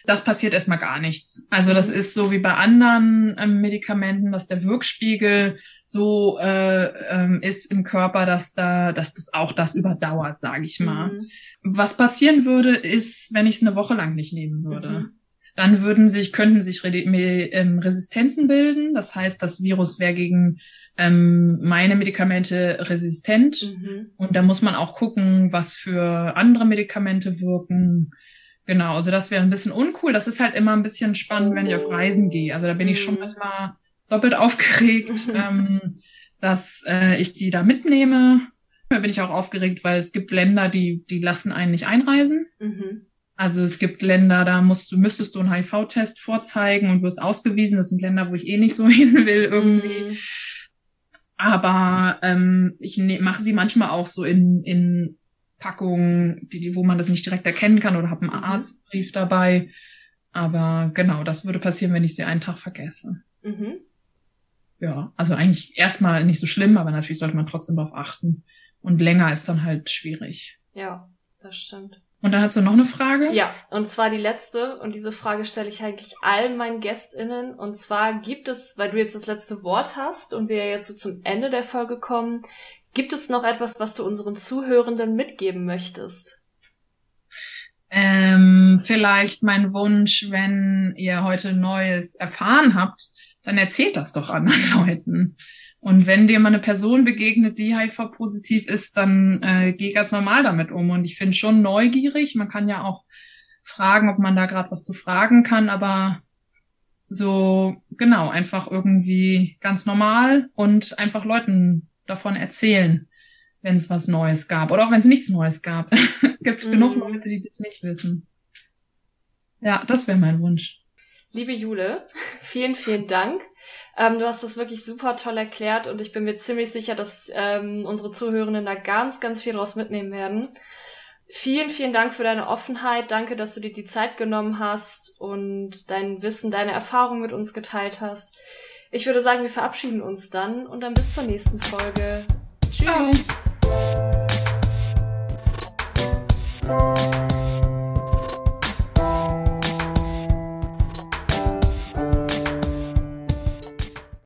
das passiert erstmal gar nichts. Also das ist so wie bei anderen ähm, Medikamenten, dass der Wirkspiegel so äh, ähm, ist im Körper, dass da, dass das auch das überdauert, sage ich mal. Mhm. Was passieren würde, ist, wenn ich es eine Woche lang nicht nehmen würde. Mhm. dann würden sich, könnten sich ähm, Resistenzen bilden. Das heißt, das Virus wäre gegen ähm, meine Medikamente resistent. Mhm. Und da muss man auch gucken, was für andere Medikamente wirken. Genau, also das wäre ein bisschen uncool. Das ist halt immer ein bisschen spannend, wenn ich auf Reisen gehe. Also da bin ich schon mhm. manchmal doppelt aufgeregt, ähm, dass äh, ich die da mitnehme. Da bin ich auch aufgeregt, weil es gibt Länder, die, die lassen einen nicht einreisen. Mhm. Also es gibt Länder, da musst du, müsstest du einen HIV-Test vorzeigen und wirst ausgewiesen. Das sind Länder, wo ich eh nicht so hin will irgendwie. Mhm. Aber ähm, ich ne, mache sie manchmal auch so in, in Packungen, die, die, wo man das nicht direkt erkennen kann oder habe einen mhm. Arztbrief dabei. Aber genau, das würde passieren, wenn ich sie einen Tag vergesse. Mhm. Ja, also eigentlich erstmal nicht so schlimm, aber natürlich sollte man trotzdem darauf achten. Und länger ist dann halt schwierig. Ja, das stimmt. Und dann hast du noch eine Frage? Ja, und zwar die letzte. Und diese Frage stelle ich eigentlich allen meinen GästInnen. Und zwar gibt es, weil du jetzt das letzte Wort hast und wir jetzt so zum Ende der Folge kommen, gibt es noch etwas, was du unseren Zuhörenden mitgeben möchtest? Ähm, vielleicht mein Wunsch, wenn ihr heute Neues erfahren habt, dann erzählt das doch anderen Leuten. Und wenn dir mal eine Person begegnet, die HIV-positiv ist, dann äh, geh ganz normal damit um. Und ich finde schon neugierig. Man kann ja auch fragen, ob man da gerade was zu fragen kann, aber so genau, einfach irgendwie ganz normal und einfach Leuten davon erzählen, wenn es was Neues gab. Oder auch wenn es nichts Neues gab. Gibt mhm. genug Leute, die das nicht wissen. Ja, das wäre mein Wunsch. Liebe Jule, vielen, vielen Dank. Ähm, du hast das wirklich super toll erklärt und ich bin mir ziemlich sicher, dass ähm, unsere Zuhörenden da ganz, ganz viel draus mitnehmen werden. Vielen, vielen Dank für deine Offenheit. Danke, dass du dir die Zeit genommen hast und dein Wissen, deine Erfahrung mit uns geteilt hast. Ich würde sagen, wir verabschieden uns dann und dann bis zur nächsten Folge. Tschüss. Bye.